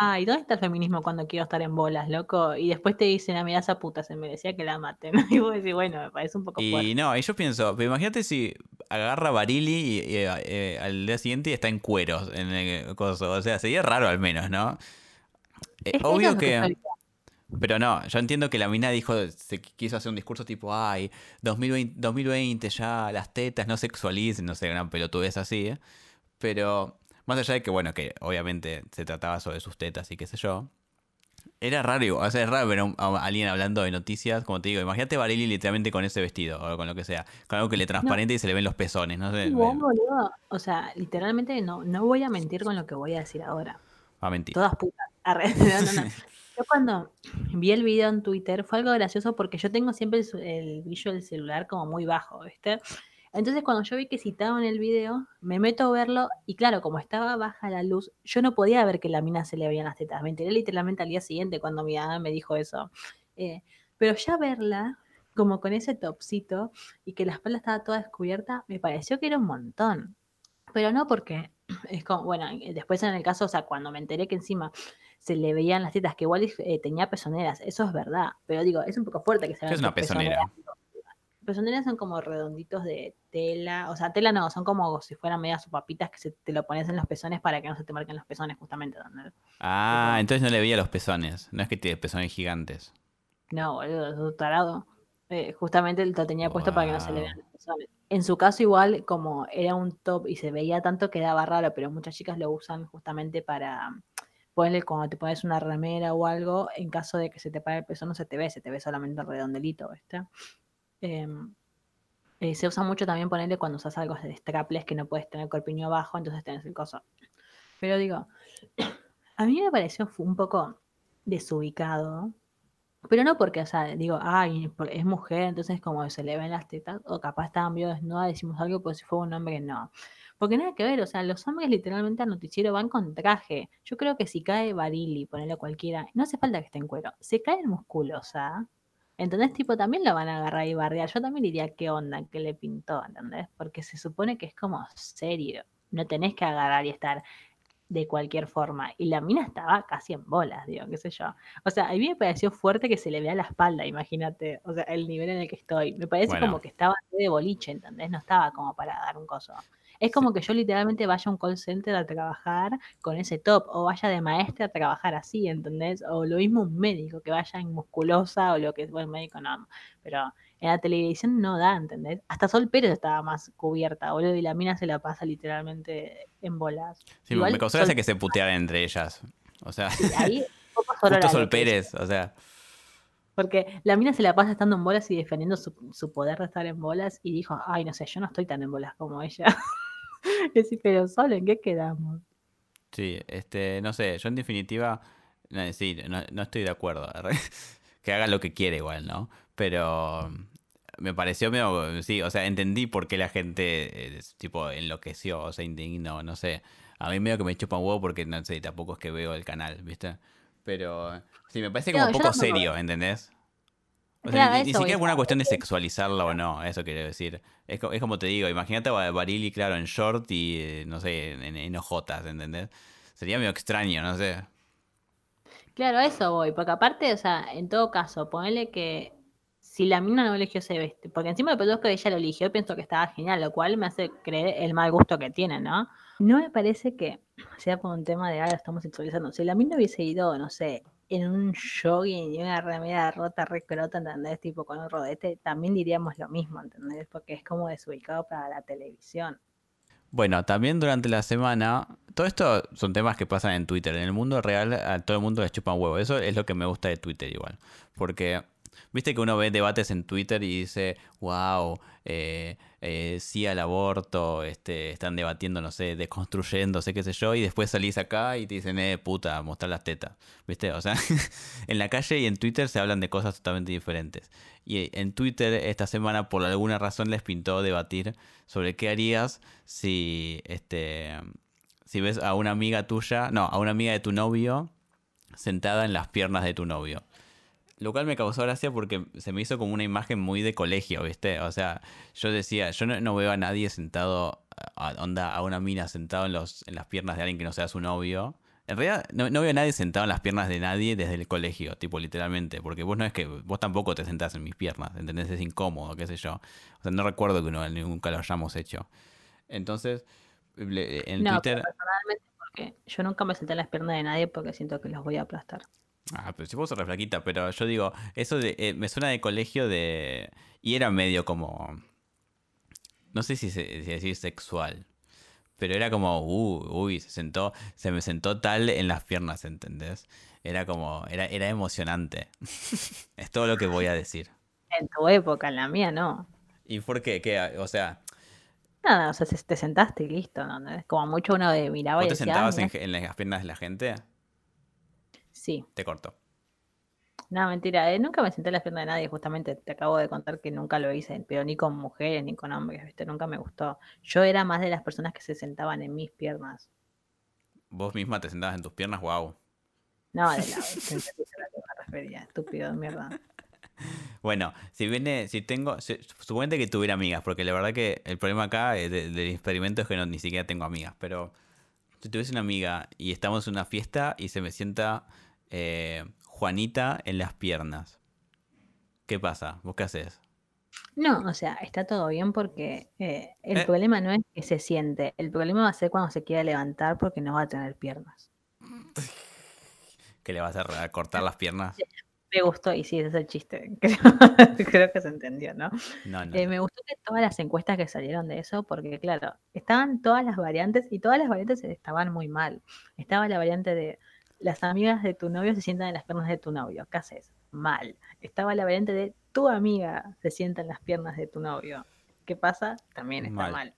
Ay, ¿dónde está el feminismo cuando quiero estar en bolas, loco? Y después te dicen, a ah, mí esa puta se merecía que la maten. Y vos decís, bueno, me parece un poco Y no, y yo pienso, imagínate si agarra Barili y, eh, al día siguiente está en cueros en el coso. O sea, sería raro al menos, ¿no? Eh, obvio que... Pero no, yo entiendo que la mina dijo, se quiso hacer un discurso tipo, ay, 2020, 2020 ya las tetas no sexualicen, no sé, gran pelotudez así, ¿eh? Pero más allá de que, bueno, que obviamente se trataba sobre sus tetas y qué sé yo. Era raro, o sea, es raro ver a, alguien hablando de noticias, como te digo, imagínate Barili literalmente con ese vestido o con lo que sea, con algo que le transparente y se le ven los pezones, no sé. o sea, literalmente no, no voy a mentir con lo que voy a decir ahora. Va a mentir. Todas putas. Yo cuando vi el video en Twitter fue algo gracioso porque yo tengo siempre el, brillo del celular como muy bajo, ¿viste? Entonces cuando yo vi que citaban el video, me meto a verlo y claro, como estaba baja la luz, yo no podía ver que la mina se le veían las tetas. Me enteré literalmente al día siguiente cuando mi mamá me dijo eso. Eh, pero ya verla, como con ese topcito y que la espalda estaba toda descubierta, me pareció que era un montón. Pero no porque es como, bueno, después en el caso, o sea, cuando me enteré que encima se le veían las tetas, que igual eh, tenía pezoneras, eso es verdad, pero digo, es un poco fuerte que se vean. es una pezonera? Pezoneras son como redonditos de tela, o sea, tela no, son como si fueran medias papitas que se, te lo pones en los pezones para que no se te marquen los pezones, justamente. Ah, entonces no le veía los pezones, no es que tiene pezones gigantes. No, boludo, es tarado. Eh, justamente lo tenía puesto para que no se le vean los pezones. En su caso, igual, como era un top y se veía tanto, quedaba raro, pero muchas chicas lo usan justamente para ponle cuando te pones una remera o algo, en caso de que se te pare el peso no se te ve, se te ve solamente el redondelito, ¿viste? Em, eh, se usa mucho también ponerle cuando usas algo de strapless que no puedes tener corpiño abajo, entonces tenés el coso. Pero digo, a mí me pareció un poco desubicado, pero no porque, o sea, digo, ay, es mujer, entonces como se le ven las tetas, o capaz estaban vio desnuda, decimos algo, pues si fue un hombre, no. Porque nada que ver, o sea, los hombres literalmente al noticiero van con traje. Yo creo que si cae Barili, ponele cualquiera, no hace falta que esté en cuero, se cae el musculosa. Entonces, tipo, también lo van a agarrar y barrear. Yo también diría, ¿qué onda? ¿Qué le pintó? ¿Entendés? Porque se supone que es como serio. No tenés que agarrar y estar de cualquier forma. Y la mina estaba casi en bolas, digo, qué sé yo. O sea, a mí me pareció fuerte que se le vea la espalda, imagínate. O sea, el nivel en el que estoy. Me parece como que estaba de boliche, ¿entendés? No estaba como para dar un coso. Es como que yo literalmente vaya a un call center a trabajar con ese top, o vaya de maestra a trabajar así, ¿entendés? O lo mismo un médico que vaya en musculosa o lo que es, bueno, médico no, pero en la televisión no da, ¿entendés? Hasta Sol Pérez estaba más cubierta, boludo, y la mina se la pasa literalmente en bolas. Sí, me causó que se putearan entre ellas. O sea, ahí, justo Sol Pérez, o sea. Porque la mina se la pasa estando en bolas y defendiendo su, su, poder de estar en bolas y dijo, ay, no sé, yo no estoy tan en bolas como ella. pero solo, ¿en qué quedamos? Sí, este, no sé, yo en definitiva, sí, no, estoy de acuerdo. que haga lo que quiere igual, ¿no? Pero me pareció medio, sí, o sea, entendí por qué la gente, eh, tipo, enloqueció, o sea, indignó, no sé. A mí medio que me chupa un huevo porque, no sé, tampoco es que veo el canal, ¿viste? Pero sí, me parece como un poco serio, ¿entendés? Ni, siquiera es una cuestión de sexualizarla o no, eso quiero decir. Es, es como te digo, imagínate a Barili, claro, en short y, eh, no sé, en, en ojotas, ¿entendés? Sería medio extraño, no sé. Claro, eso voy, porque aparte, o sea, en todo caso, ponele que si la mina no eligió ese vestido, porque encima de todo que ella lo eligió, pienso que estaba genial, lo cual me hace creer el mal gusto que tiene, ¿no? No me parece que sea por un tema de, ahora estamos sexualizando. Si la mina hubiese ido, no sé, en un jogging y una remera rota, recrota, ¿entendés? Tipo con un rodete, también diríamos lo mismo, ¿entendés? Porque es como desubicado para la televisión. Bueno, también durante la semana, todo esto son temas que pasan en Twitter. En el mundo real a todo el mundo le chupan huevo. Eso es lo que me gusta de Twitter igual. Porque Viste que uno ve debates en Twitter y dice, wow, eh, eh, sí al aborto, este, están debatiendo, no sé, deconstruyéndose, qué sé yo, y después salís acá y te dicen, eh, puta, mostrar las tetas. ¿Viste? O sea, en la calle y en Twitter se hablan de cosas totalmente diferentes. Y en Twitter esta semana, por alguna razón, les pintó debatir sobre qué harías si, este, si ves a una amiga tuya, no, a una amiga de tu novio sentada en las piernas de tu novio. Lo cual me causó gracia porque se me hizo como una imagen muy de colegio, ¿viste? O sea, yo decía, yo no, veo a nadie sentado, a, onda, a una mina sentado en, los, en las piernas de alguien que no sea su novio. En realidad, no, veo a nadie sentado en las piernas de nadie desde el colegio, tipo literalmente, porque vos no es que, vos tampoco te sentás en mis piernas, ¿entendés? Es incómodo, qué sé yo. O sea, no recuerdo que no, nunca lo hayamos hecho. Entonces, en no, Twitter... Personalmente, porque yo nunca me senté en las piernas de nadie porque siento que los voy a aplastar. Ah, pero si vos sos flaquita, pero yo digo, eso de, eh, me suena de colegio de... Y era medio como... No sé si, se, decir sexual, pero era como, uh, uy, se sentó, se me sentó tal en las piernas, ¿entendés? Era como, era, era emocionante. es todo lo que voy a decir. En tu época, en la mía no. ¿Y por qué? ¿Qué? O sea... Nada, o sea, te sentaste y listo, ¿no? Como mucho uno de miraba ¿Vos te sentabas en, en las piernas de la gente? Sí. Te corto. No, mentira, eh, nunca me senté en la pierna de nadie, justamente te acabo de contar que nunca lo hice, pero ni con mujeres ni con hombres, ¿viste? Nunca me gustó. Yo era más de las personas que se sentaban en mis piernas. ¿Vos misma te sentabas en tus piernas? Wow. No, de la, me refería, estúpido, mierda. Bueno, si viene, si tengo, suponete que tuviera amigas, porque la verdad que el problema acá eh, del experimento es que no, ni siquiera tengo amigas, pero si tuviese una amiga y estamos en una fiesta y se me sienta eh, Juanita en las piernas. ¿Qué pasa? ¿Vos qué haces? No, o sea, está todo bien porque eh, el eh. problema no es que se siente, el problema va a ser cuando se quiera levantar porque no va a tener piernas. ¿Qué le vas a hacer? cortar las piernas? Me gustó, y sí, ese es el chiste. Creo, que se entendió, ¿no? no, no, me gustó que todas las encuestas que salieron de eso, porque claro, estaban todas las variantes y todas las variantes estaban muy mal. Estaba la variante de las amigas de tu novio se sientan en las piernas de tu novio. ¿Qué haces? Mal. Estaba la variante de tu amiga se sienta en las piernas de tu novio. ¿Qué pasa? También está mal.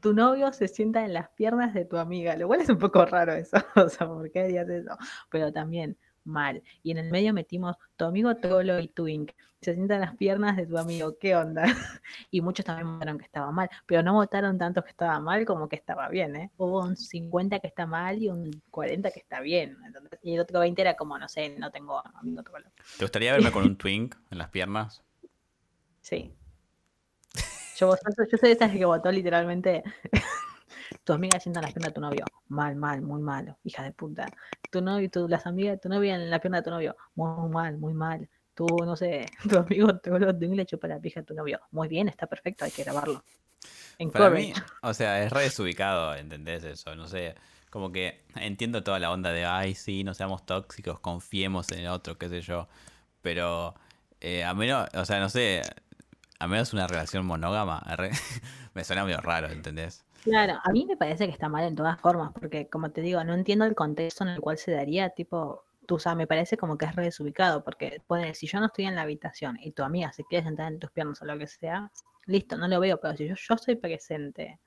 Tu novio se sienta en las piernas de tu amiga, lo cual es un poco raro eso. o sea, ¿por qué harías eso? Pero también mal. Y en el medio metimos tu amigo Trollo y Twink. Se sientan las piernas de tu amigo, ¿qué onda? y muchos también votaron que estaba mal, pero no votaron tanto que estaba mal como que estaba bien, ¿eh? Hubo un 50 que está mal y un 40 que está bien. y el otro 20 era como, no sé, no tengo amigo Trollo. ¿Te gustaría verme con un Twink en las piernas? Sí. Yo, yo soy de esas que votó literalmente tu amiga sienta en la pierna de tu novio. Mal, mal, muy malo, hija de puta. Tu novio, tu, las amigas de tu novia en la pierna de tu novio. Muy, mal, muy mal. Tú, no sé, tu amigo te le chupa la pija a tu novio. Muy bien, está perfecto, hay que grabarlo. En Para mí, o sea, es re desubicado, ¿entendés eso? No sé, como que entiendo toda la onda de, ay, sí, no seamos tóxicos, confiemos en el otro, qué sé yo. Pero, eh, a menos, o sea, no sé, a menos una relación monógama, me suena medio raro, ¿entendés? Claro, a mí me parece que está mal en todas formas, porque como te digo, no entiendo el contexto en el cual se daría, tipo, tú sabes, me parece como que es re desubicado, porque si yo no estoy en la habitación y tu amiga se quiere sentar en tus piernas o lo que sea, listo, no lo veo, pero si yo, yo estoy presente,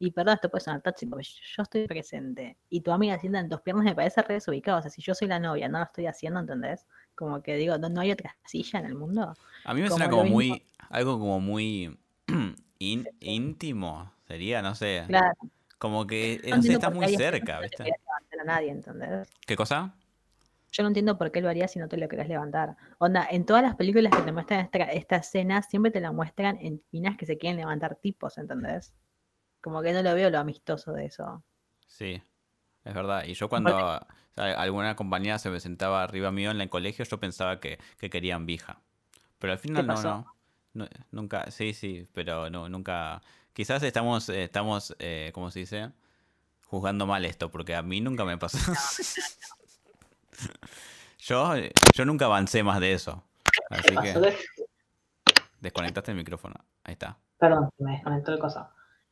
y perdón, esto puede sonar tóxico, pero yo estoy presente, y tu amiga se sienta en tus piernas, me parece re desubicado, o sea, si yo soy la novia, no lo estoy haciendo, ¿entendés? Como que digo, no, hay otra silla en el mundo. A mí me suena como muy, algo como muy íntimo, Sería, no sé. Claro. Como que no sé, estás muy cerca, ¿viste? No a nadie, ¿entendés? ¿Qué cosa? Yo no entiendo por qué lo harías si no te lo querés levantar. Onda, en todas las películas que te muestran esta, esta escena, siempre te la muestran en minas que se quieren levantar tipos, ¿entendés? Como que no lo veo lo amistoso de eso. Sí, es verdad. Y yo cuando alguna compañía se me sentaba arriba mío en el colegio, yo pensaba que, que querían vija. Pero al final no, no, no, Nunca, sí, sí, pero no, nunca Quizás estamos, eh, estamos eh, ¿cómo se dice? Juzgando mal esto, porque a mí nunca me pasó. Yo, yo nunca avancé más de eso. Así que ¿Qué- desconectaste el micrófono. Ahí está. Perdón, me desconectó el coso.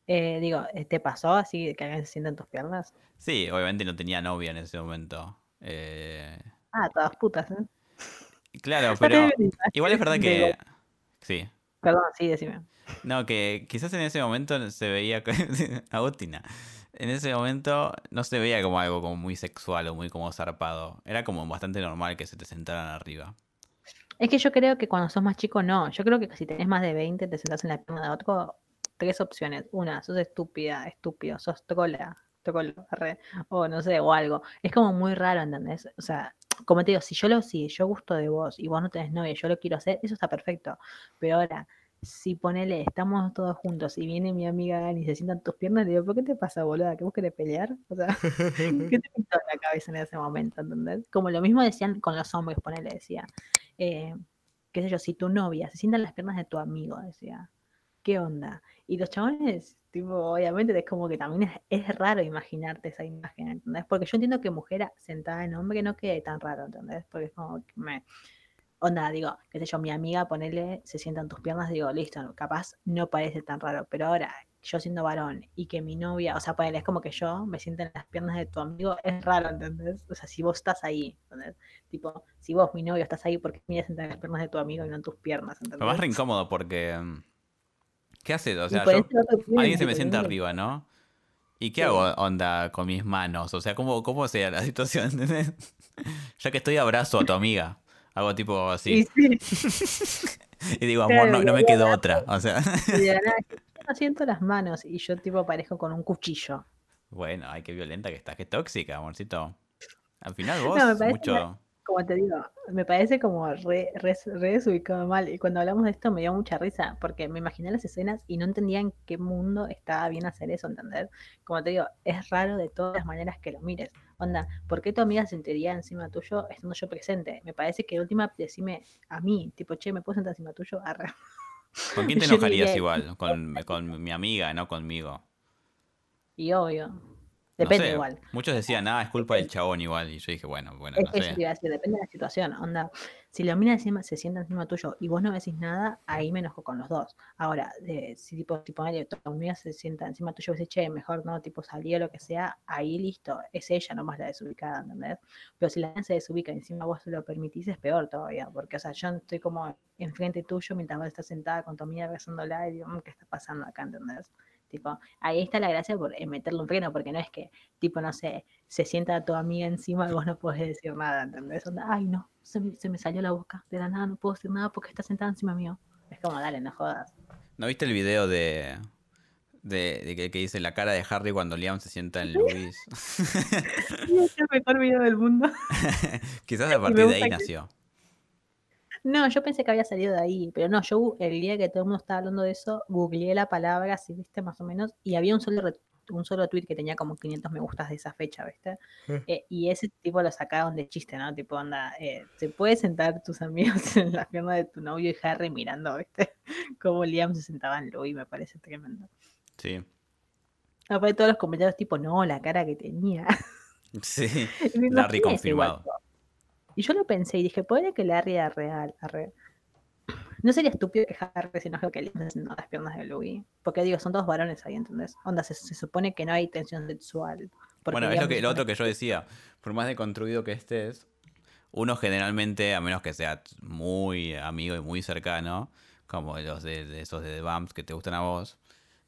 Eh, digo, ¿te pasó así que alguien se sienta en tus piernas? Sí, obviamente no tenía novia en ese momento. Eh, Ah, todas putas, ¿eh? claro, pero igual es verdad que... Sí. Perdón, sí, decime. No, que quizás en ese momento se veía... Agustina. En ese momento no se veía como algo como muy sexual o muy como zarpado. Era como bastante normal que se te sentaran arriba. Es que yo creo que cuando sos más chico, no. Yo creo que si tenés más de 20, te sentás en la pierna de otro, tres opciones. Una, sos estúpida, estúpido, sos trola, trolo, o no sé, o algo. Es como muy raro, ¿entendés? O sea, como te digo, si yo lo, si yo gusto de vos y vos no tenés novia yo lo quiero hacer, eso está perfecto. Pero ahora, si ponele, estamos todos juntos y viene mi amiga Gani y se sientan tus piernas, le digo, ¿por qué te pasa, boluda? ¿Que vos querés pelear? O sea, ¿qué te pintó en la cabeza en ese momento, ¿entendés? Como lo mismo decían con los hombres, ponele, decía, eh, qué sé yo, si tu novia se sienta en las piernas de tu amigo, decía, ¿qué onda? Y los chabones, tipo, obviamente es como que también es, es raro imaginarte esa imagen, ¿entendés? Porque yo entiendo que mujer sentada en hombre no quede tan raro, ¿entendés? Porque es como que me... Onda, digo, qué sé yo, mi amiga, ponele, se sienta en tus piernas, digo, listo, capaz no parece tan raro, pero ahora, yo siendo varón y que mi novia, o sea, ponele, es como que yo me sienta en las piernas de tu amigo, es raro, ¿entendés? O sea, si vos estás ahí, ¿entendés? Tipo, si vos, mi novio, estás ahí, ¿por qué me voy a sentar en las piernas de tu amigo y no en tus piernas, Lo más re ¿entendés? incómodo porque... ¿Qué haces? O sea, yo... Alguien se me sienta arriba, ¿no? ¿Y qué Sí. hago onda con mis manos? O sea, ¿cómo, cómo sea la situación? ¿entendés? ya que estoy abrazo a tu amiga. Hago tipo así. Y sí, Y digo, amor, Claro, no, no me quedó otra. O sea, de yo siento las manos y yo tipo aparezco con un cuchillo. bueno, ay, qué violenta que estás, qué tóxica, amorcito. Al final vos, No, mucho... Como te digo, me parece como re, re, re desubicado mal. Y cuando hablamos de esto me dio mucha risa, porque me imaginé las escenas y no entendía en qué mundo estaba bien hacer eso, ¿entender? Como te digo, es raro de todas las maneras que lo mires. Onda, ¿por qué tu amiga se sentaría encima tuyo estando yo presente? Me parece que de última decime a mí, tipo, che, ¿me puedo sentar encima tuyo? Arre. ¿Con quién te enojarías diría- igual? Con, con mi amiga, no conmigo. Y obvio, No depende sé, igual. Muchos decían, ah, es culpa del chabón igual. Y yo dije, bueno, bueno, Es no eso sé. iba a decir, depende de la situación. Onda, si la mina encima se sienta encima tuyo y vos no decís nada, ahí me enojo con los dos. Ahora, de- si tipo, tipo, tu amiga se sienta encima tuyo y dice, che, mejor no, tipo, salí o lo que sea, ahí listo, es ella nomás la desubicada, ¿entendés? Pero si la mina se desubica y encima vos se lo permitís, es peor todavía, porque, o sea, yo estoy como enfrente tuyo mientras vos estás sentada con tu amiga besándola y digo, "Mm, ¿qué está pasando acá, ¿entendés? Tipo, ahí está la gracia por meterle un freno, porque no es que, tipo, no sé, se sienta tu amiga encima y vos no podés decir nada, ¿entendés? Onda, Ay, no, se me, se me salió la boca, de la nada no puedo decir nada porque está sentada encima mío. Es como, dale, no jodas. ¿No viste el video de, de, de que, que dice la cara de Harry cuando Liam se sienta en Luis? Es el mejor video del mundo. Quizás a partir de ahí que- nació. No, yo pensé que había salido de ahí, pero no, yo el día que todo el mundo estaba hablando de eso, googleé la palabra, así, viste, más o menos, y había un solo, un solo tweet que tenía como 500 me gustas de esa fecha, viste. Eh, y ese tipo lo sacaron de chiste, ¿no? Tipo, onda, eh, ¿se puede sentar tus amigos en la pierna de tu novio y Harry mirando, viste? Como Liam se sentaba en Louis, me parece tremendo. Sí. Aparte todos los comentarios tipo, no, la cara que tenía. Sí. Igual, confirmado. Y yo lo pensé y dije, puede que Larry era real. arre. No sería estúpido que Harry se enoje que sentó en las piernas de Louis. Porque digo, son todos varones ahí, ¿entendés? Onda, se, se supone que no hay tensión sexual. Bueno, es lo, que, lo otro que yo decía. Por más deconstruido que estés, uno generalmente, a menos que sea muy amigo y muy cercano, como los de, de esos de The Bumps que te gustan a vos,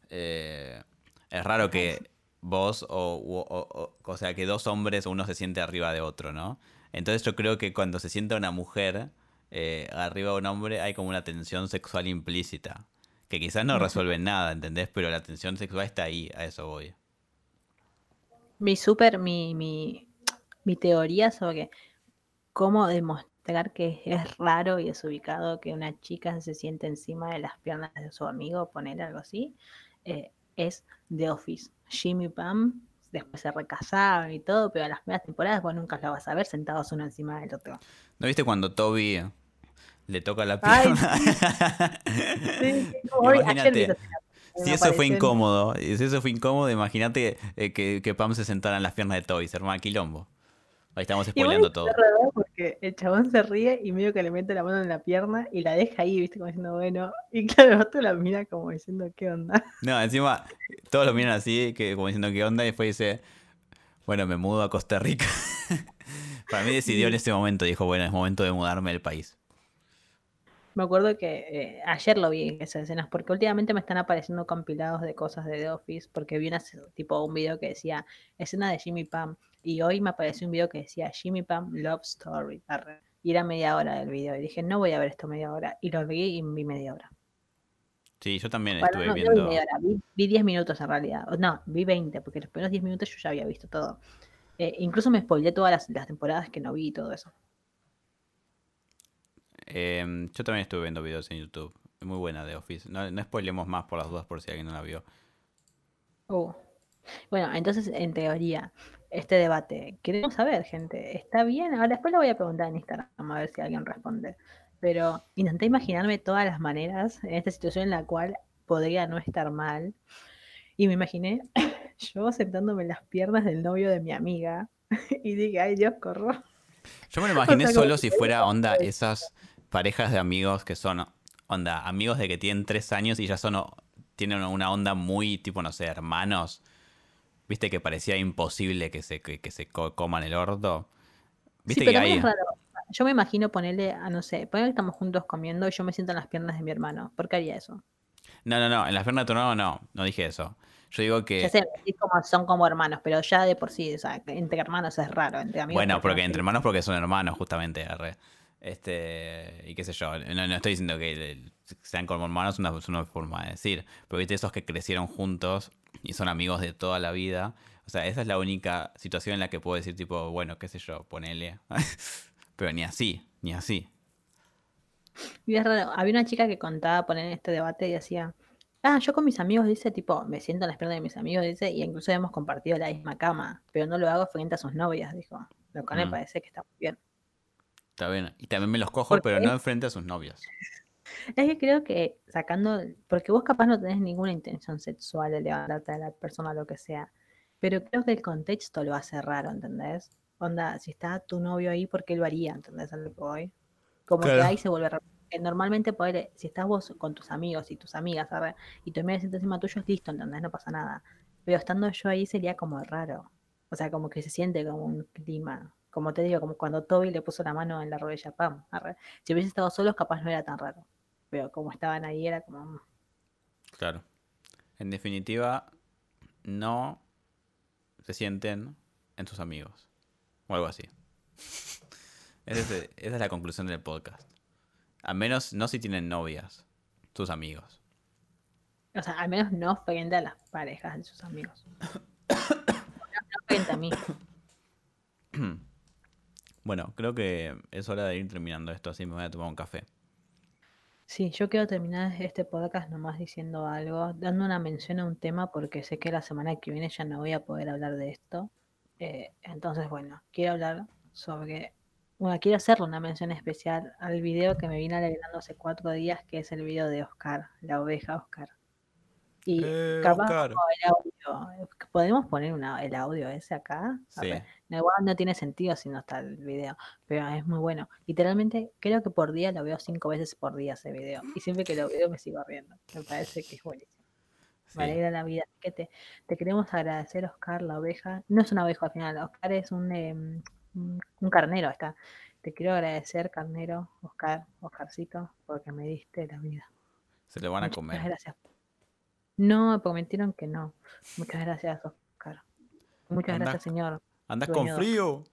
eh, es raro que vos o, o, o- o- o sea, que dos hombres uno se siente arriba de otro, ¿no? Entonces yo creo que cuando se sienta una mujer eh, arriba de un hombre hay como una tensión sexual implícita. Que quizás no resuelve nada, ¿entendés? Pero la tensión sexual está ahí, a eso voy. Mi super, mi, mi, mi teoría sobre cómo demostrar que es raro y desubicado que una chica se siente encima de las piernas de su amigo, poner algo así, eh, es The Office. Jimmy Pam después se recasaron y todo, pero en las primeras temporadas vos nunca lo vas a ver sentados uno encima del otro. ¿No viste cuando Toby le toca la Ay, pierna? Sí, hoy- ayer escena, me si eso fue incómodo, si eso fue incómodo, imagínate eh, que, que Pam se sentara en las piernas de Toby, se armaba quilombo. Ahí estamos spoileando todo. El chabón se ríe y medio que le mete la mano en la pierna y la deja ahí, viste, como diciendo, bueno. Y claro, el otro la mira como diciendo, ¿qué onda? No, encima todos lo miran así, que como diciendo qué onda, y después dice, bueno, me mudo a Costa Rica. Para mí decidió en ese momento, dijo, bueno, es momento de mudarme del país. Me acuerdo que eh, ayer lo vi esas escenas, porque últimamente me están apareciendo compilados de cosas de The Office, porque vi una, tipo un video que decía escena de Jimmy Pam, y hoy me apareció un video que decía Jimmy Pam Love Story, arre, y era media hora del video, y dije, no voy a ver esto media hora, y lo vi y vi media hora. Sí, yo también Bueno, estuve no, no vi viendo... media hora, vi, vi 10 minutos en realidad, no, vi 20, porque los primeros 10 minutos yo ya había visto todo. Eh, incluso me spoileé todas las, las temporadas que no vi y todo eso. Em, yo también estuve viendo videos en YouTube. Muy buena de Office. No, no spoilemos más por las dudas por si alguien no la vio. Uh. Bueno, entonces, en teoría, este debate, queremos saber, gente, ¿está bien? Ahora después lo voy a preguntar en Instagram a ver si alguien responde. Pero intenté imaginarme todas las maneras en esta situación en la cual podría no estar mal. Y me imaginé yo sentándome en las piernas del novio de mi amiga y dije, ay Dios, corro. Yo me lo imaginé sea, solo si fuera onda esas parejas de amigos que son onda amigos de que tienen tres años y ya son tienen una onda muy tipo no sé hermanos. Viste que parecía imposible que se que, que se co- coman el orto. Viste Sí, que es raro. Yo me imagino ponerle, a no sé, ponerle que estamos juntos comiendo y yo me siento en las piernas de mi hermano. ¿Por qué haría eso? no no no en las piernas de tu hermano no no dije eso. Yo digo que Ya sé, como, son como hermanos, pero ya de por sí, o sea, entre hermanos es raro, entre amigos. Bueno, porque que- entre hermanos porque son hermanos, justamente, arre. Este, y qué sé yo, no, no estoy diciendo que el- sean como hermanos, es una, es una forma de decir, pero viste esos que crecieron juntos y son amigos de toda la vida, o sea, esa es la única situación en la que puedo decir tipo, bueno, qué sé yo, ponele, pero ni así, ni así. Y es raro. Había una chica que contaba poner en este debate y decía, ah, yo con mis amigos, dice, tipo, me siento en las piernas de mis amigos, dice, y incluso hemos compartido la misma cama, pero no lo hago frente a sus novias, dijo. Lo cual Mm. me parece que está muy bien. Está bien, y también me los cojo, ¿Por pero qué? no enfrente a sus novios. Es que creo que sacando, porque vos capaz no tenés ninguna intención sexual de levantarte a la persona o lo que sea, pero creo que el contexto lo hace raro, ¿entendés? Onda, si está tu novio ahí, ¿por qué lo haría? ¿Entendés voy? Como que ahí se vuelve raro. Normalmente poder, si estás vos con tus amigos y tus amigas, arre, y tu amiga sienta encima tuyo, es listo, ¿entendés? No pasa nada. Pero estando yo ahí sería como raro. O sea, como que se siente como un clima. Como te digo, como cuando Toby le puso la mano en la rodilla Pam. arre. Si hubiese estado solos, capaz no era tan raro pero como estaban ahí era como mm, Claro. En definitiva, no se sienten en sus amigos. O algo así. Esa es, esa es la conclusión del podcast. Al menos no si tienen novias, sus amigos. o sea al menos no frente a las parejas de sus amigos no, no frente a mí Bueno, creo que es hora de ir terminando esto, así me voy a tomar un café. Sí yo quiero terminar este podcast nomás diciendo algo dando una mención a un tema porque sé que la semana que viene ya no voy a poder hablar de esto Eh, entonces bueno quiero hablar sobre bueno quiero hacerle una mención especial al video que me vine alegrando hace cuatro días que es el video de Oscar la oveja Oscar y Eh, capaz Oscar. como el audio podemos poner una- el audio ese acá Sí. No, igual no tiene sentido si no está el video, pero es muy bueno. Literalmente, creo que por día lo veo cinco veces por día ese video. Y siempre que lo veo me sigo riendo. Me parece que es buenísimo. Me sí. alegra la vida. Que te, te queremos agradecer, Oscar, la oveja. No es una oveja al final, Oscar es un, em, un, un carnero. Está. Te quiero agradecer, carnero, Oscar, Oscarcito, porque me diste la vida. Se lo van a Muchas comer. gracias. No, me prometieron que no. Muchas gracias, Oscar. Muchas Anda- gracias, señor. Andas con frío.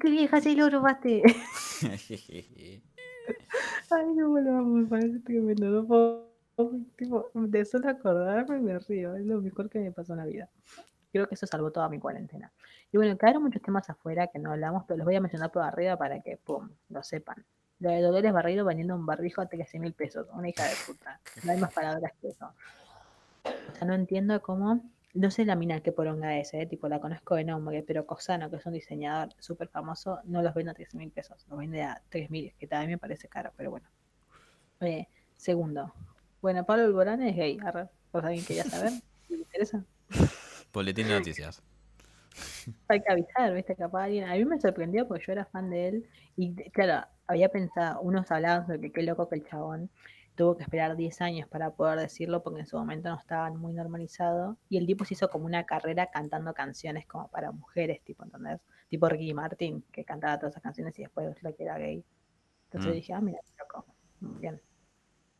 Qué vieja, sí lo robaste. Ay, no me lo parece tremendo. No puedo, tipo, de solo acordarme me río. Es lo mejor que me pasó en la vida. Creo que eso salvó toda mi cuarentena. Y bueno, quedaron muchos temas afuera que no hablamos, pero los voy a mencionar por arriba para que, pum, lo sepan. Lo de Dolores Barrido vendiendo un barbijo a 13 mil pesos. Una hija de puta. No hay más palabras que eso. O sea, no entiendo cómo. No sé la mina que poronga es, ¿eh? tipo la conozco de nombre, pero Cosano, que es un diseñador súper famoso, no los vende a 13 mil pesos, los vende a 3 mil, que también me parece caro, pero bueno. Eh, segundo, bueno, Pablo Alborán es gay, por si alguien quería saber, ¿le interesa? Boletín de noticias. Hay que avisar, ¿viste? Capaz alguien. A mí me sorprendió porque yo era fan de él. Y claro, había pensado, unos hablaban sobre que qué loco que el chabón tuvo que esperar 10 años para poder decirlo porque en su momento no estaban muy normalizados. Y el tipo se hizo como una carrera cantando canciones como para mujeres, tipo, ¿entendés? Tipo Ricky Martin, que cantaba todas esas canciones y después lo que era gay. Entonces Mm. dije, ah, mira, loco. Bien.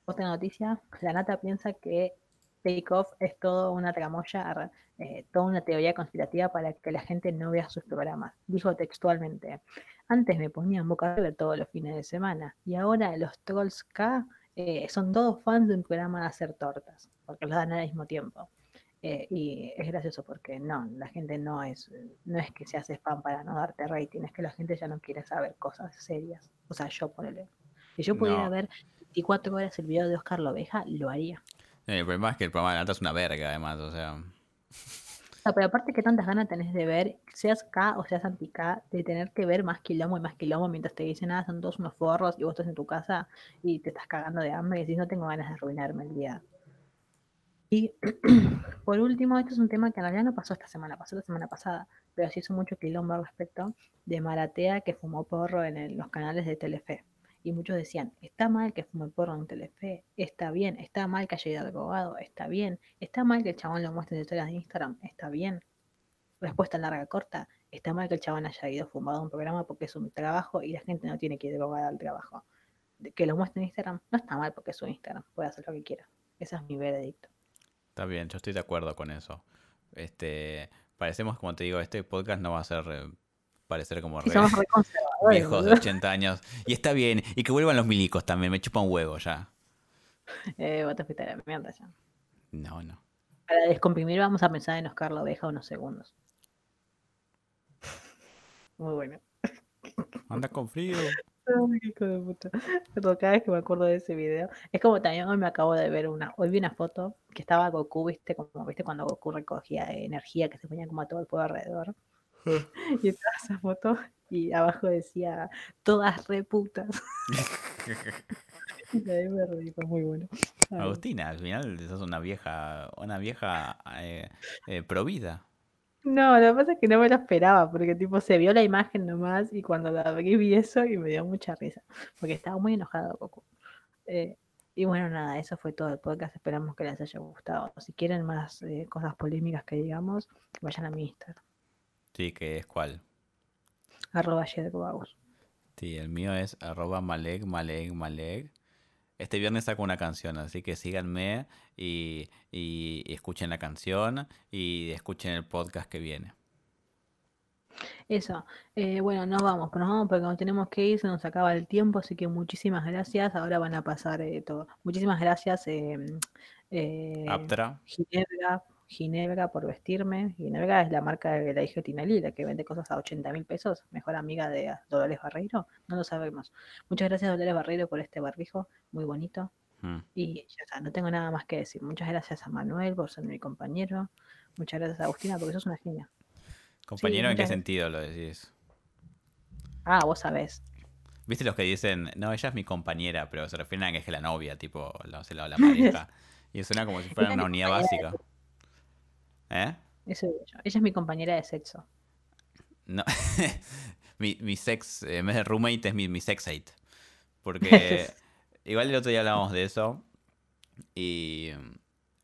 Otra noticia, la nata piensa que Take Off es todo una tramoya, eh, toda una teoría conspirativa para que la gente no vea sus programas. Dijo textualmente, antes me ponían boca arriba todos los fines de semana y ahora los trolls K eh, son todos fans de un programa de hacer tortas, porque los dan al mismo tiempo. Eh, y es gracioso porque no, la gente no es, no es que se hace spam para no darte rating, es que la gente ya no quiere saber cosas serias. O sea, yo ponele. Si yo pudiera No. ver 24 horas el video de Oscar Loveja, lo haría. El problema es que el programa de Nata es una verga, además, o sea. No, pero aparte, ¿qué tantas ganas tenés de ver, seas K o seas anti-K, de tener que ver más quilombo y más quilombo mientras te dicen, ah, son todos unos forros y vos estás en tu casa y te estás cagando de hambre y decís, no tengo ganas de arruinarme el día. Y por último, esto es un tema que en realidad no pasó esta semana, pasó la semana pasada, pero se hizo mucho quilombo al respecto de Maratea que fumó porro en los canales de Telefe. Y muchos decían, está mal que fume porro en Telefe, está bien, está mal que haya ido al abogado, está bien, está mal que el chabón lo muestre en historias de Instagram, está bien. Respuesta larga, corta, está mal que el chabón haya ido fumado a un programa porque es un trabajo y la gente no tiene que ir drogada al trabajo. Que lo muestre en Instagram, no está mal porque es su Instagram, puede hacer lo que quiera. Ese es mi veredicto. Está bien, yo estoy de acuerdo con eso. Este, parecemos, como te digo, este podcast no va a ser eh, parecer como re somos re viejos de boludo. 80 años. Y está bien, y que vuelvan los milicos también, me chupa un huevo ya. Eh, vos te fuiste a la mierda ya. No, no. Para descomprimir vamos a pensar en Oscar la oveja unos segundos. Muy bueno. Anda con frío. De puta. Pero cada vez que me acuerdo de ese video, es como también hoy me acabo de ver una, hoy vi una foto que estaba Goku, viste, como viste cuando Goku recogía energía que se ponía como a todo el pueblo alrededor. Y estaba esa foto y abajo decía todas reputas. Y ahí me reí, fue muy bueno. Agustina, al final sos una vieja, una vieja eh, eh, provida. No, lo que pasa es que no me lo esperaba, porque tipo se vio la imagen nomás y cuando la abrí vi eso y me dio mucha risa, porque estaba muy enojado Goku. Eh, y bueno, nada, eso fue todo el podcast, esperamos que les haya gustado. Si quieren más eh, cosas polémicas que digamos, vayan a mi Instagram, Sí, que es cuál. arroba Jedrobaus. Sí, el mío es arroba maleg, maleg, maleg. Este viernes saco una canción, así que síganme y, y- y escuchen la canción y escuchen el podcast que viene. Eso, eh, bueno, nos vamos, pero nos vamos porque cuando tenemos que ir se nos acaba el tiempo, así que muchísimas gracias, ahora van a pasar eh, todo. Muchísimas gracias, eh, eh, Aptra, Ginebra, Ginebra por vestirme. Ginebra es la marca de la hija de Tinelli, la que vende cosas a 80 mil pesos, mejor amiga de Dolores Barreiro, no lo sabemos. Muchas gracias Dolores Barreiro por este barbijo, muy bonito. mm, Y ya está, no tengo nada más que decir. Muchas gracias a Manuel por ser mi compañero. Muchas gracias a Agustina porque sos una genia. compañero, ¿en qué sentido lo decís? Ah, vos sabés. ¿Viste los que dicen, no, ella es mi compañera, pero se refieren a que es la novia, tipo, la, se la, la pareja? Y suena como si fuera una unidad básica. ¿Eh? Eso digo yo. Ella es mi compañera de sexo. No. mi, mi sex, eh, en vez de roommate, es mi, mi sexate. Porque igual el otro día hablábamos de eso. Y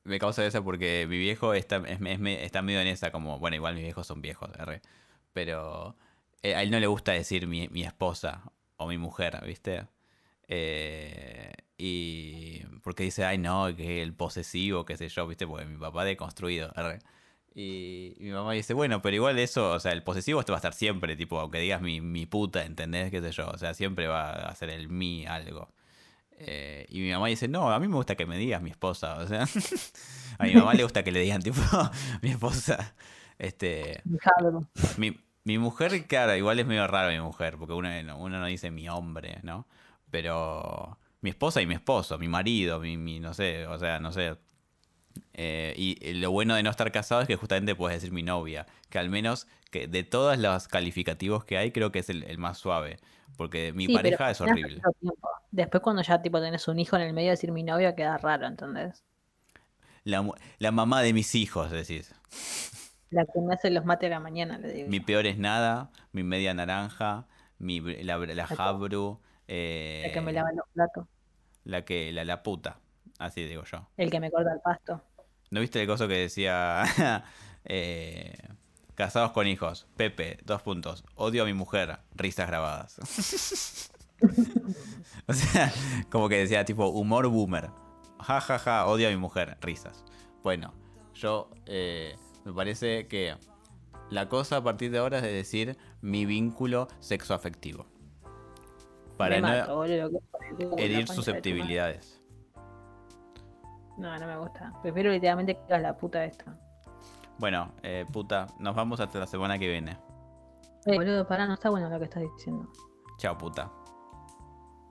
me causa eso porque mi viejo está, es- es está medio en esa, como, bueno, igual mis viejos son viejos, R, pero eh, a él no le gusta decir mi, mi esposa o mi mujer, ¿viste? Eh, y porque dice, ay no, que el posesivo, qué sé yo, ¿viste? Porque mi papá deconstruido. Y, y mi mamá dice, bueno, pero igual eso, o sea, el posesivo esto va a estar siempre, tipo, aunque digas mi, mi puta, ¿entendés? ¿Qué sé yo? O sea, siempre va a ser el mi algo. Eh, y mi mamá dice, no, a mí me gusta que me digas mi esposa, o sea, a mi mamá le gusta que le digan, tipo, mi esposa, este, mi, mi mujer, claro, igual es medio raro mi mujer, porque uno, no- uno no dice mi hombre, ¿no? Pero mi esposa y mi esposo, mi marido, mi, mi no sé, o sea, no sé. Eh, y lo bueno de no estar casado es que justamente puedes decir mi novia, que al menos que de todos los calificativos que hay, creo que es el, el más suave, porque mi Sí, pareja es horrible. Después cuando ya tipo tenés un hijo en el medio decir mi novio queda raro, ¿entendés? La, la mamá de mis hijos, decís. La que me hace los mates a la mañana, le digo. Mi peor es nada, mi media naranja, mi, la, la que- Jabru, La que eh, me lava los platos. la que, la, la puta, así digo yo. El que me corta el pasto. ¿No viste el coso que decía eh, casados con hijos? Pepe, dos puntos. Odio a mi mujer, risas grabadas. o sea, como que decía tipo humor boomer. Ja, ja, ja, odio a mi mujer, risas. Bueno, yo eh, me parece que la cosa a partir de ahora es de decir mi vínculo sexoafectivo para me no herir susceptibilidades. No, no me gusta. Prefiero literalmente que hagas la puta esta. Bueno, eh, puta, nos vamos hasta la semana que viene. Eh, boludo, pará, no está bueno lo que estás diciendo. Chao, puta.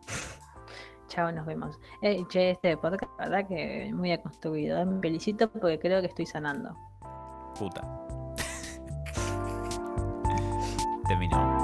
Chao, nos vemos. Eh, che, este podcast, verdad que muy construido. Eh, me felicito porque creo que estoy sanando. Puta. Terminó.